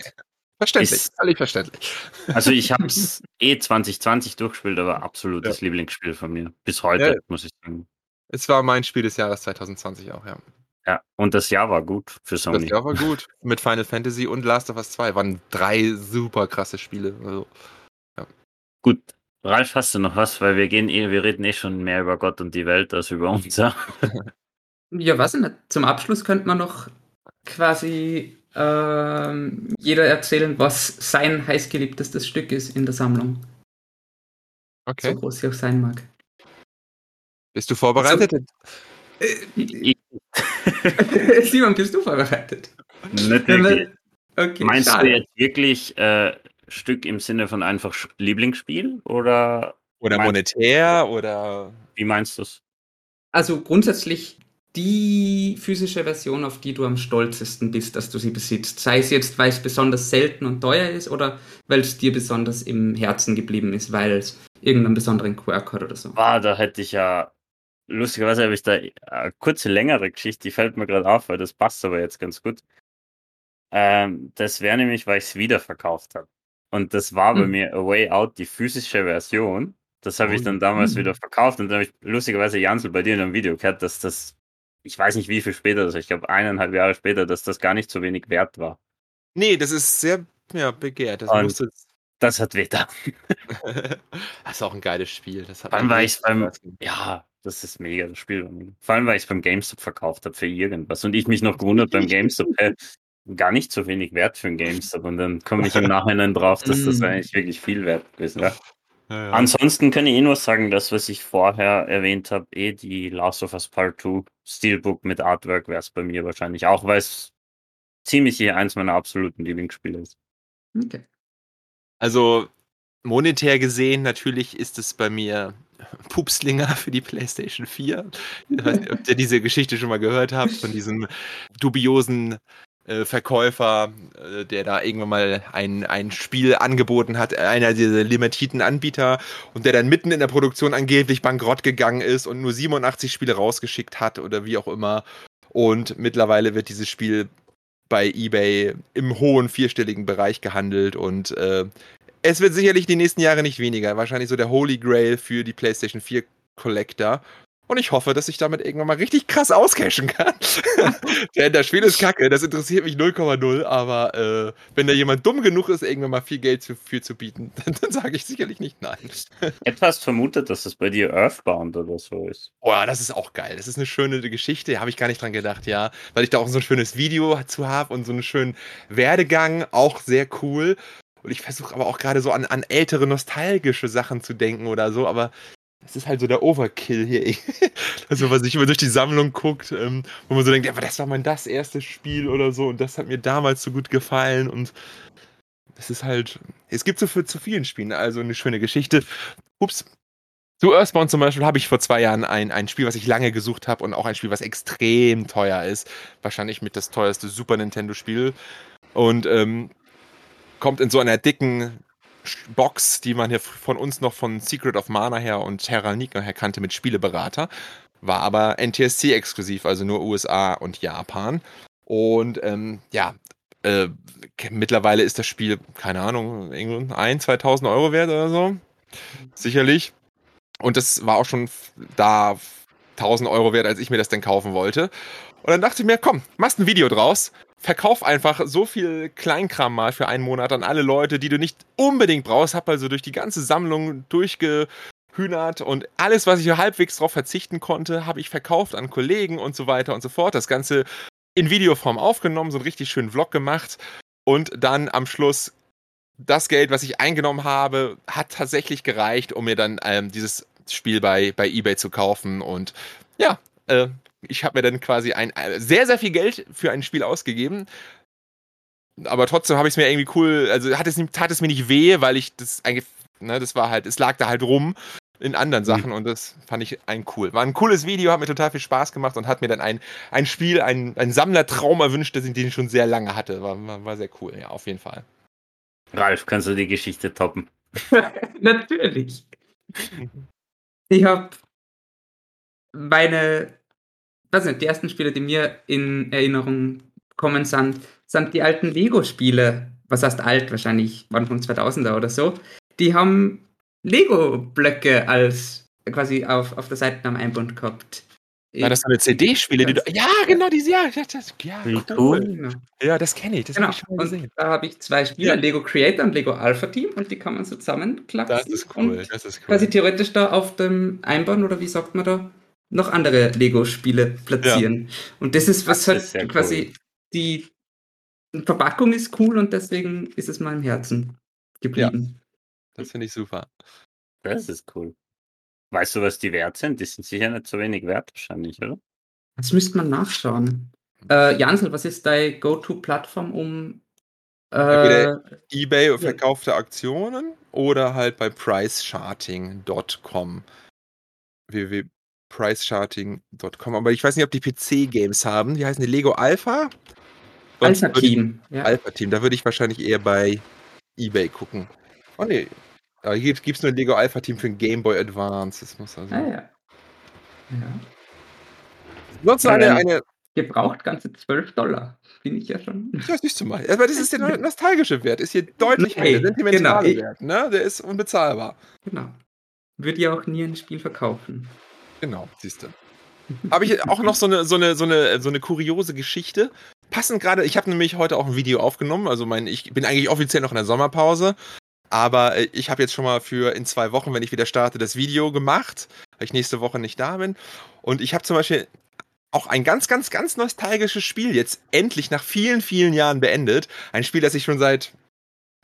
Verständlich, Ist- völlig verständlich. also ich [LAUGHS] habe es eh 2020 durchgespielt, aber absolutes Lieblingsspiel von mir. Bis heute, Ja. muss ich sagen. Es war mein Spiel des Jahres 2020 auch, ja. Ja, und das Jahr war gut für Das Sony. Jahr war gut. Mit Final Fantasy und Last of Us 2 waren drei super krasse Spiele. Also, Gut, Ralf, hast du noch was? Weil wir gehen eh, wir reden eh schon mehr über Gott und die Welt als über uns. ja? Ja, ich nicht. Zum Abschluss könnte man noch quasi ähm, jeder erzählen, was sein heißgeliebtestes Stück ist in der Sammlung. okay. So groß sie auch sein mag. Bist du vorbereitet? Ich, [LAUGHS] Simon, bist du vorbereitet? nicht wirklich. Okay, Meinst schade. du jetzt wirklich äh, Stück im Sinne von einfach Lieblingsspiel oder Oder monetär oder. wie meinst du es? Also grundsätzlich die physische Version, auf die du am stolzesten bist, dass du sie besitzt. Sei es jetzt, weil es besonders selten und teuer ist oder weil es dir besonders im Herzen geblieben ist, weil es irgendeinen besonderen Quirk hat oder so. War, da hätte ich ja lustigerweise habe ich da eine kurze längere Geschichte, die fällt mir gerade auf, weil das passt aber jetzt ganz gut. Ähm, das wäre nämlich, weil ich es wieder verkauft habe. Und das war bei Hm. mir A Way Out, die physische Version. Das habe ich Oh, dann damals hm. wieder verkauft und dann habe ich lustigerweise Jansel bei dir in einem Video gehört, dass das, ich weiß nicht wie viel später das, ich glaube eineinhalb Jahre später, dass das gar nicht so wenig wert war. Nee, das ist sehr ja, begehrt. Das, Und- musste, Das hat wehgetan. [LAUGHS] das ist auch ein geiles Spiel. Das hat Vor allem, weil ich's beim-. Ja, das ist mega, das Spiel. Vor allem, weil ich es beim GameStop verkauft habe für irgendwas. Und ich mich noch gewundert beim GameStop, äh, gar nicht so wenig wert für ein GameStop. Und dann komme ich im Nachhinein drauf, dass das Mm. eigentlich wirklich viel wert gewesen wäre. Ja, ja. Ansonsten kann ich eh nur sagen, das, was ich vorher erwähnt habe, eh die Last of Us Part 2 Steelbook mit Artwork wäre es bei mir wahrscheinlich auch, weil es ziemlich eh eins meiner absoluten Lieblingsspiele ist. Okay. Also monetär gesehen, natürlich ist es bei mir [LAUGHS] Pupslinger für die PlayStation 4. Ich weiß nicht, ob ihr diese Geschichte schon mal gehört habt, von diesem dubiosen äh, Verkäufer, äh, der da irgendwann mal ein, ein Spiel angeboten hat, einer dieser limitierten Anbieter und der dann mitten in der Produktion angeblich bankrott gegangen ist und nur 87 Spiele rausgeschickt hat oder wie auch immer. Und mittlerweile wird dieses Spiel bei eBay im hohen vierstelligen Bereich gehandelt und äh, es wird sicherlich die nächsten Jahre nicht weniger. Wahrscheinlich so der Holy Grail für die PlayStation 4 Collector. Und ich hoffe, dass ich damit irgendwann mal richtig krass auscashen kann. [LAUGHS] Denn das Spiel ist kacke, das interessiert mich 0,0, aber äh, wenn da jemand dumm genug ist, irgendwann mal viel Geld zu, für zu bieten, [LAUGHS] dann, dann sage ich sicherlich nicht nein. [LAUGHS] Etwas vermutet, dass das bei dir Earthbound oder so ist. Boah, das ist auch geil. Das ist eine schöne Geschichte, habe ich gar nicht dran gedacht, ja. Weil ich da auch so ein schönes Video zu habe und so einen schönen Werdegang, auch sehr cool. Und ich versuche aber auch gerade so an, an ältere nostalgische Sachen zu denken oder so, aber das ist halt so der Overkill hier. [LAUGHS] also, was ich immer durch die Sammlung guckt, ähm, wo man so denkt, ja, aber das war mein das erste Spiel oder so und das hat mir damals so gut gefallen und das ist halt, es gibt so für zu vielen Spielen also eine schöne Geschichte. Ups. Zu Earthbound zum Beispiel habe ich vor zwei Jahren ein, ein Spiel, was ich lange gesucht habe und auch ein Spiel, was extrem teuer ist. Wahrscheinlich mit das teuerste Super Nintendo-Spiel. Und ähm, kommt in so einer dicken Box, die man hier von uns noch von Secret of Mana her und Terranica her kannte mit Spieleberater. War aber NTSC exklusiv, also nur USA und Japan. Und ähm, ja, äh, mittlerweile ist das Spiel, keine Ahnung, 1.000, 2.000 Euro wert oder so. Sicherlich. Und das war auch schon da 1000 Euro wert, als ich mir das denn kaufen wollte. Und dann dachte ich mir, komm, machst ein Video draus, verkauf einfach so viel Kleinkram mal für einen Monat an alle Leute, die du nicht unbedingt brauchst. Hab also durch die ganze Sammlung durchgehühnert und alles, was ich halbwegs drauf verzichten konnte, habe ich verkauft an Kollegen und so weiter und so fort. Das Ganze in Videoform aufgenommen, so einen richtig schönen Vlog gemacht und dann am Schluss das Geld, was ich eingenommen habe, hat tatsächlich gereicht, um mir dann ähm, dieses Spiel bei, bei eBay zu kaufen. Und ja, äh, ich habe mir dann quasi ein äh, sehr, sehr viel Geld für ein Spiel ausgegeben. Aber trotzdem habe ich es mir irgendwie cool, also hat es, tat es mir nicht weh, weil ich das eigentlich, ne, das war halt, es lag da halt rum in anderen mhm. Sachen mhm. und das fand ich ein cool. War ein cooles Video, hat mir total viel Spaß gemacht und hat mir dann ein, ein Spiel, ein, ein Sammlertraum erwünscht, den ich schon sehr lange hatte. War, war, war sehr cool, ja, auf jeden Fall. Ralf, kannst du die Geschichte toppen? [LAUGHS] Natürlich. Ich habe meine, was sind die ersten Spiele, die mir in Erinnerung kommen sind, sind die alten Lego-Spiele. Was heißt alt? Wahrscheinlich Anfang 2000er oder so. Die haben Lego-Blöcke als quasi auf, auf der Seite am Einbund gehabt. Ja, das sind eine CD-Spiele, die du. Ja, genau, diese, ja, das, ja, cool. Ja, das kenne ich, das genau. habe ich schon gesehen. da habe ich zwei Spiele, ja. Lego Creator und Lego Alpha Team und die kann man so zusammenklappen. Das ist cool, das ist cool. Quasi theoretisch da auf dem Einbauen oder wie sagt man da, noch andere Lego-Spiele platzieren. Ja. Und das ist, was das halt quasi cool. die Verpackung ist cool und deswegen ist es mal im Herzen geblieben. Ja, das finde ich super. Das ist cool. Weißt du, was die wert sind? Die sind sicher nicht so wenig wert wahrscheinlich, oder? Das müsste man nachschauen. Äh, Jansel, was ist deine Go-To-Plattform, um äh, eBay verkaufte Aktionen oder halt bei pricecharting.com. www.pricecharting.com. Aber ich weiß nicht, ob die PC-Games haben. Die heißen die Lego Alpha. Alpha Team. Ja. Alpha Team. Da würde ich wahrscheinlich eher bei eBay gucken. Oh nee, aber hier gibt es nur ein Lego Alpha Team für ein Game Boy Advance. Das muss also. Ah, ja. ja. Sonst eine, ähm, eine. Gebraucht ganze 12 Dollar. Finde ich ja schon. Ja, siehst du mal. Aber das ist der nostalgische Wert. Ist hier deutlich mehr. Der sentimentale genau. Wert. Ne? Der ist unbezahlbar. Genau. Würde ja auch nie ein Spiel verkaufen. Genau, siehst du. Habe ich auch noch so eine, so eine, so eine, so eine kuriose Geschichte. Passend gerade, ich habe nämlich heute auch ein Video aufgenommen. Also mein, ich bin eigentlich offiziell noch in der Sommerpause. Aber äh, ich habe jetzt schon mal für in zwei Wochen, wenn ich wieder starte, das Video gemacht, weil ich nächste Woche nicht da bin. Und ich habe zum Beispiel auch ein ganz, ganz, ganz nostalgisches Spiel jetzt endlich nach vielen, vielen Jahren beendet. Ein Spiel, das ich schon seit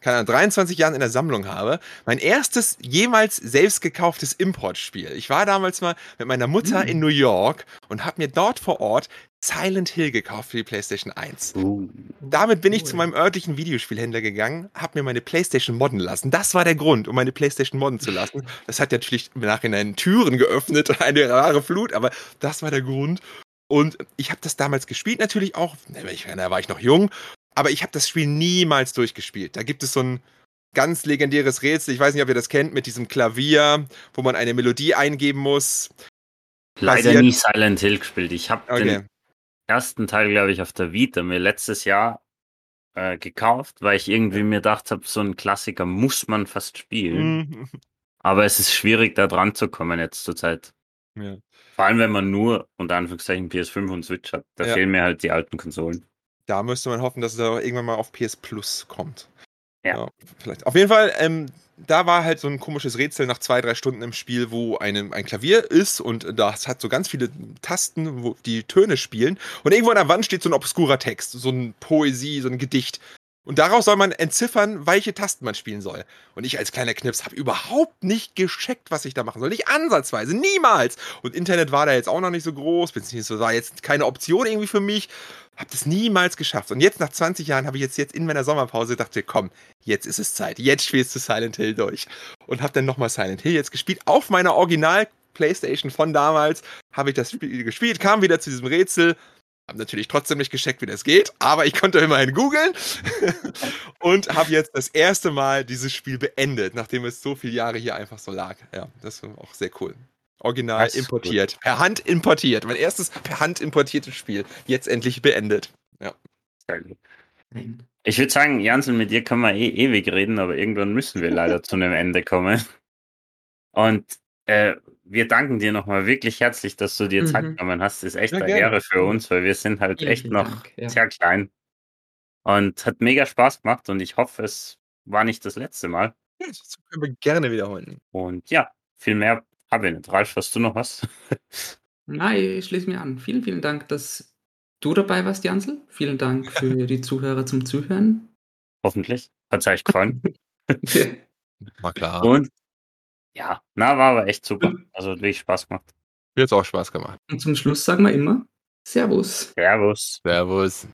keine Ahnung, 23 Jahren in der Sammlung habe. Mein erstes jemals selbst gekauftes Importspiel. Ich war damals mal mit meiner Mutter mhm. in New York und habe mir dort vor Ort Silent Hill gekauft für die PlayStation 1. Uh, Damit bin ich zu meinem örtlichen Videospielhändler gegangen, habe mir meine PlayStation modden lassen. Das war der Grund, um meine PlayStation modden zu lassen. [LAUGHS] Das hat natürlich im Nachhinein Türen geöffnet, eine rare Flut, aber das war der Grund. Und ich habe das damals gespielt, natürlich auch. Da war ich noch jung aber ich habe das Spiel niemals durchgespielt. Da gibt es so ein ganz legendäres Rätsel, ich weiß nicht, ob ihr das kennt, mit diesem Klavier, wo man eine Melodie eingeben muss. Leider Basiert. nie Silent Hill gespielt. Ich habe okay. den ersten Teil, glaube ich, auf der Vita mir letztes Jahr äh, gekauft, weil ich irgendwie mir gedacht habe, so ein Klassiker muss man fast spielen. Mhm. Aber es ist schwierig, da dran zu kommen jetzt zur Zeit. Ja. Vor allem, wenn man nur unter Anführungszeichen PS5 und Switch hat. Da ja. fehlen mir halt die alten Konsolen. Da müsste man hoffen, dass es da irgendwann mal auf PS Plus kommt. Ja. ja vielleicht. Auf jeden Fall, ähm, da war halt so ein komisches Rätsel nach zwei, drei Stunden im Spiel, wo eine, ein Klavier ist und das hat so ganz viele Tasten, wo die Töne spielen. Und irgendwo an der Wand steht so ein obskurer Text, so ein Poesie, so ein Gedicht. Und daraus soll man entziffern, welche Tasten man spielen soll. Und ich als kleiner Knips habe überhaupt nicht gescheckt, was ich da machen soll. Nicht ansatzweise, niemals. Und Internet war da jetzt auch noch nicht so groß, beziehungsweise war jetzt keine Option irgendwie für mich. Hab das niemals geschafft. Und jetzt nach 20 Jahren habe ich jetzt, jetzt in meiner Sommerpause gedacht, komm, jetzt ist es Zeit. Jetzt spielst du Silent Hill durch. Und habe dann nochmal Silent Hill jetzt gespielt. Auf meiner Original Playstation von damals habe ich das Spiel gespielt, kam wieder zu diesem Rätsel habe natürlich trotzdem nicht gescheckt, wie das geht, aber ich konnte immerhin googeln [LAUGHS] und habe jetzt das erste Mal dieses Spiel beendet, nachdem es so viele Jahre hier einfach so lag. Ja, das war auch sehr cool. Original importiert. Gut. Per Hand importiert. Mein erstes per Hand importiertes Spiel. Jetzt endlich beendet. Ja. Ich würde sagen, Jansen, mit dir kann man eh ewig reden, aber irgendwann müssen wir leider [LAUGHS] zu einem Ende kommen. Und äh, wir danken dir nochmal wirklich herzlich, dass du dir Zeit mhm. genommen hast. Ist echt ja, eine gerne. Ehre für uns, weil wir sind halt echt vielen noch Dank, ja. sehr klein. Und hat mega Spaß gemacht und ich hoffe, es war nicht das letzte Mal. Ja, das können wir gerne wiederholen. Und ja, viel mehr habe ich nicht. Ralf, hast du noch was? [LAUGHS] Nein, ich schließe mir an. Vielen, vielen Dank, dass du dabei warst, Jansel. Vielen Dank [LAUGHS] für die Zuhörer zum Zuhören. Hoffentlich. Hat es euch gefallen. [LAUGHS] War klar. Und ja, na, war aber echt super. Also wirklich Spaß gemacht. Mir hat auch Spaß gemacht. Und zum Schluss sagen wir immer Servus. Servus. Servus.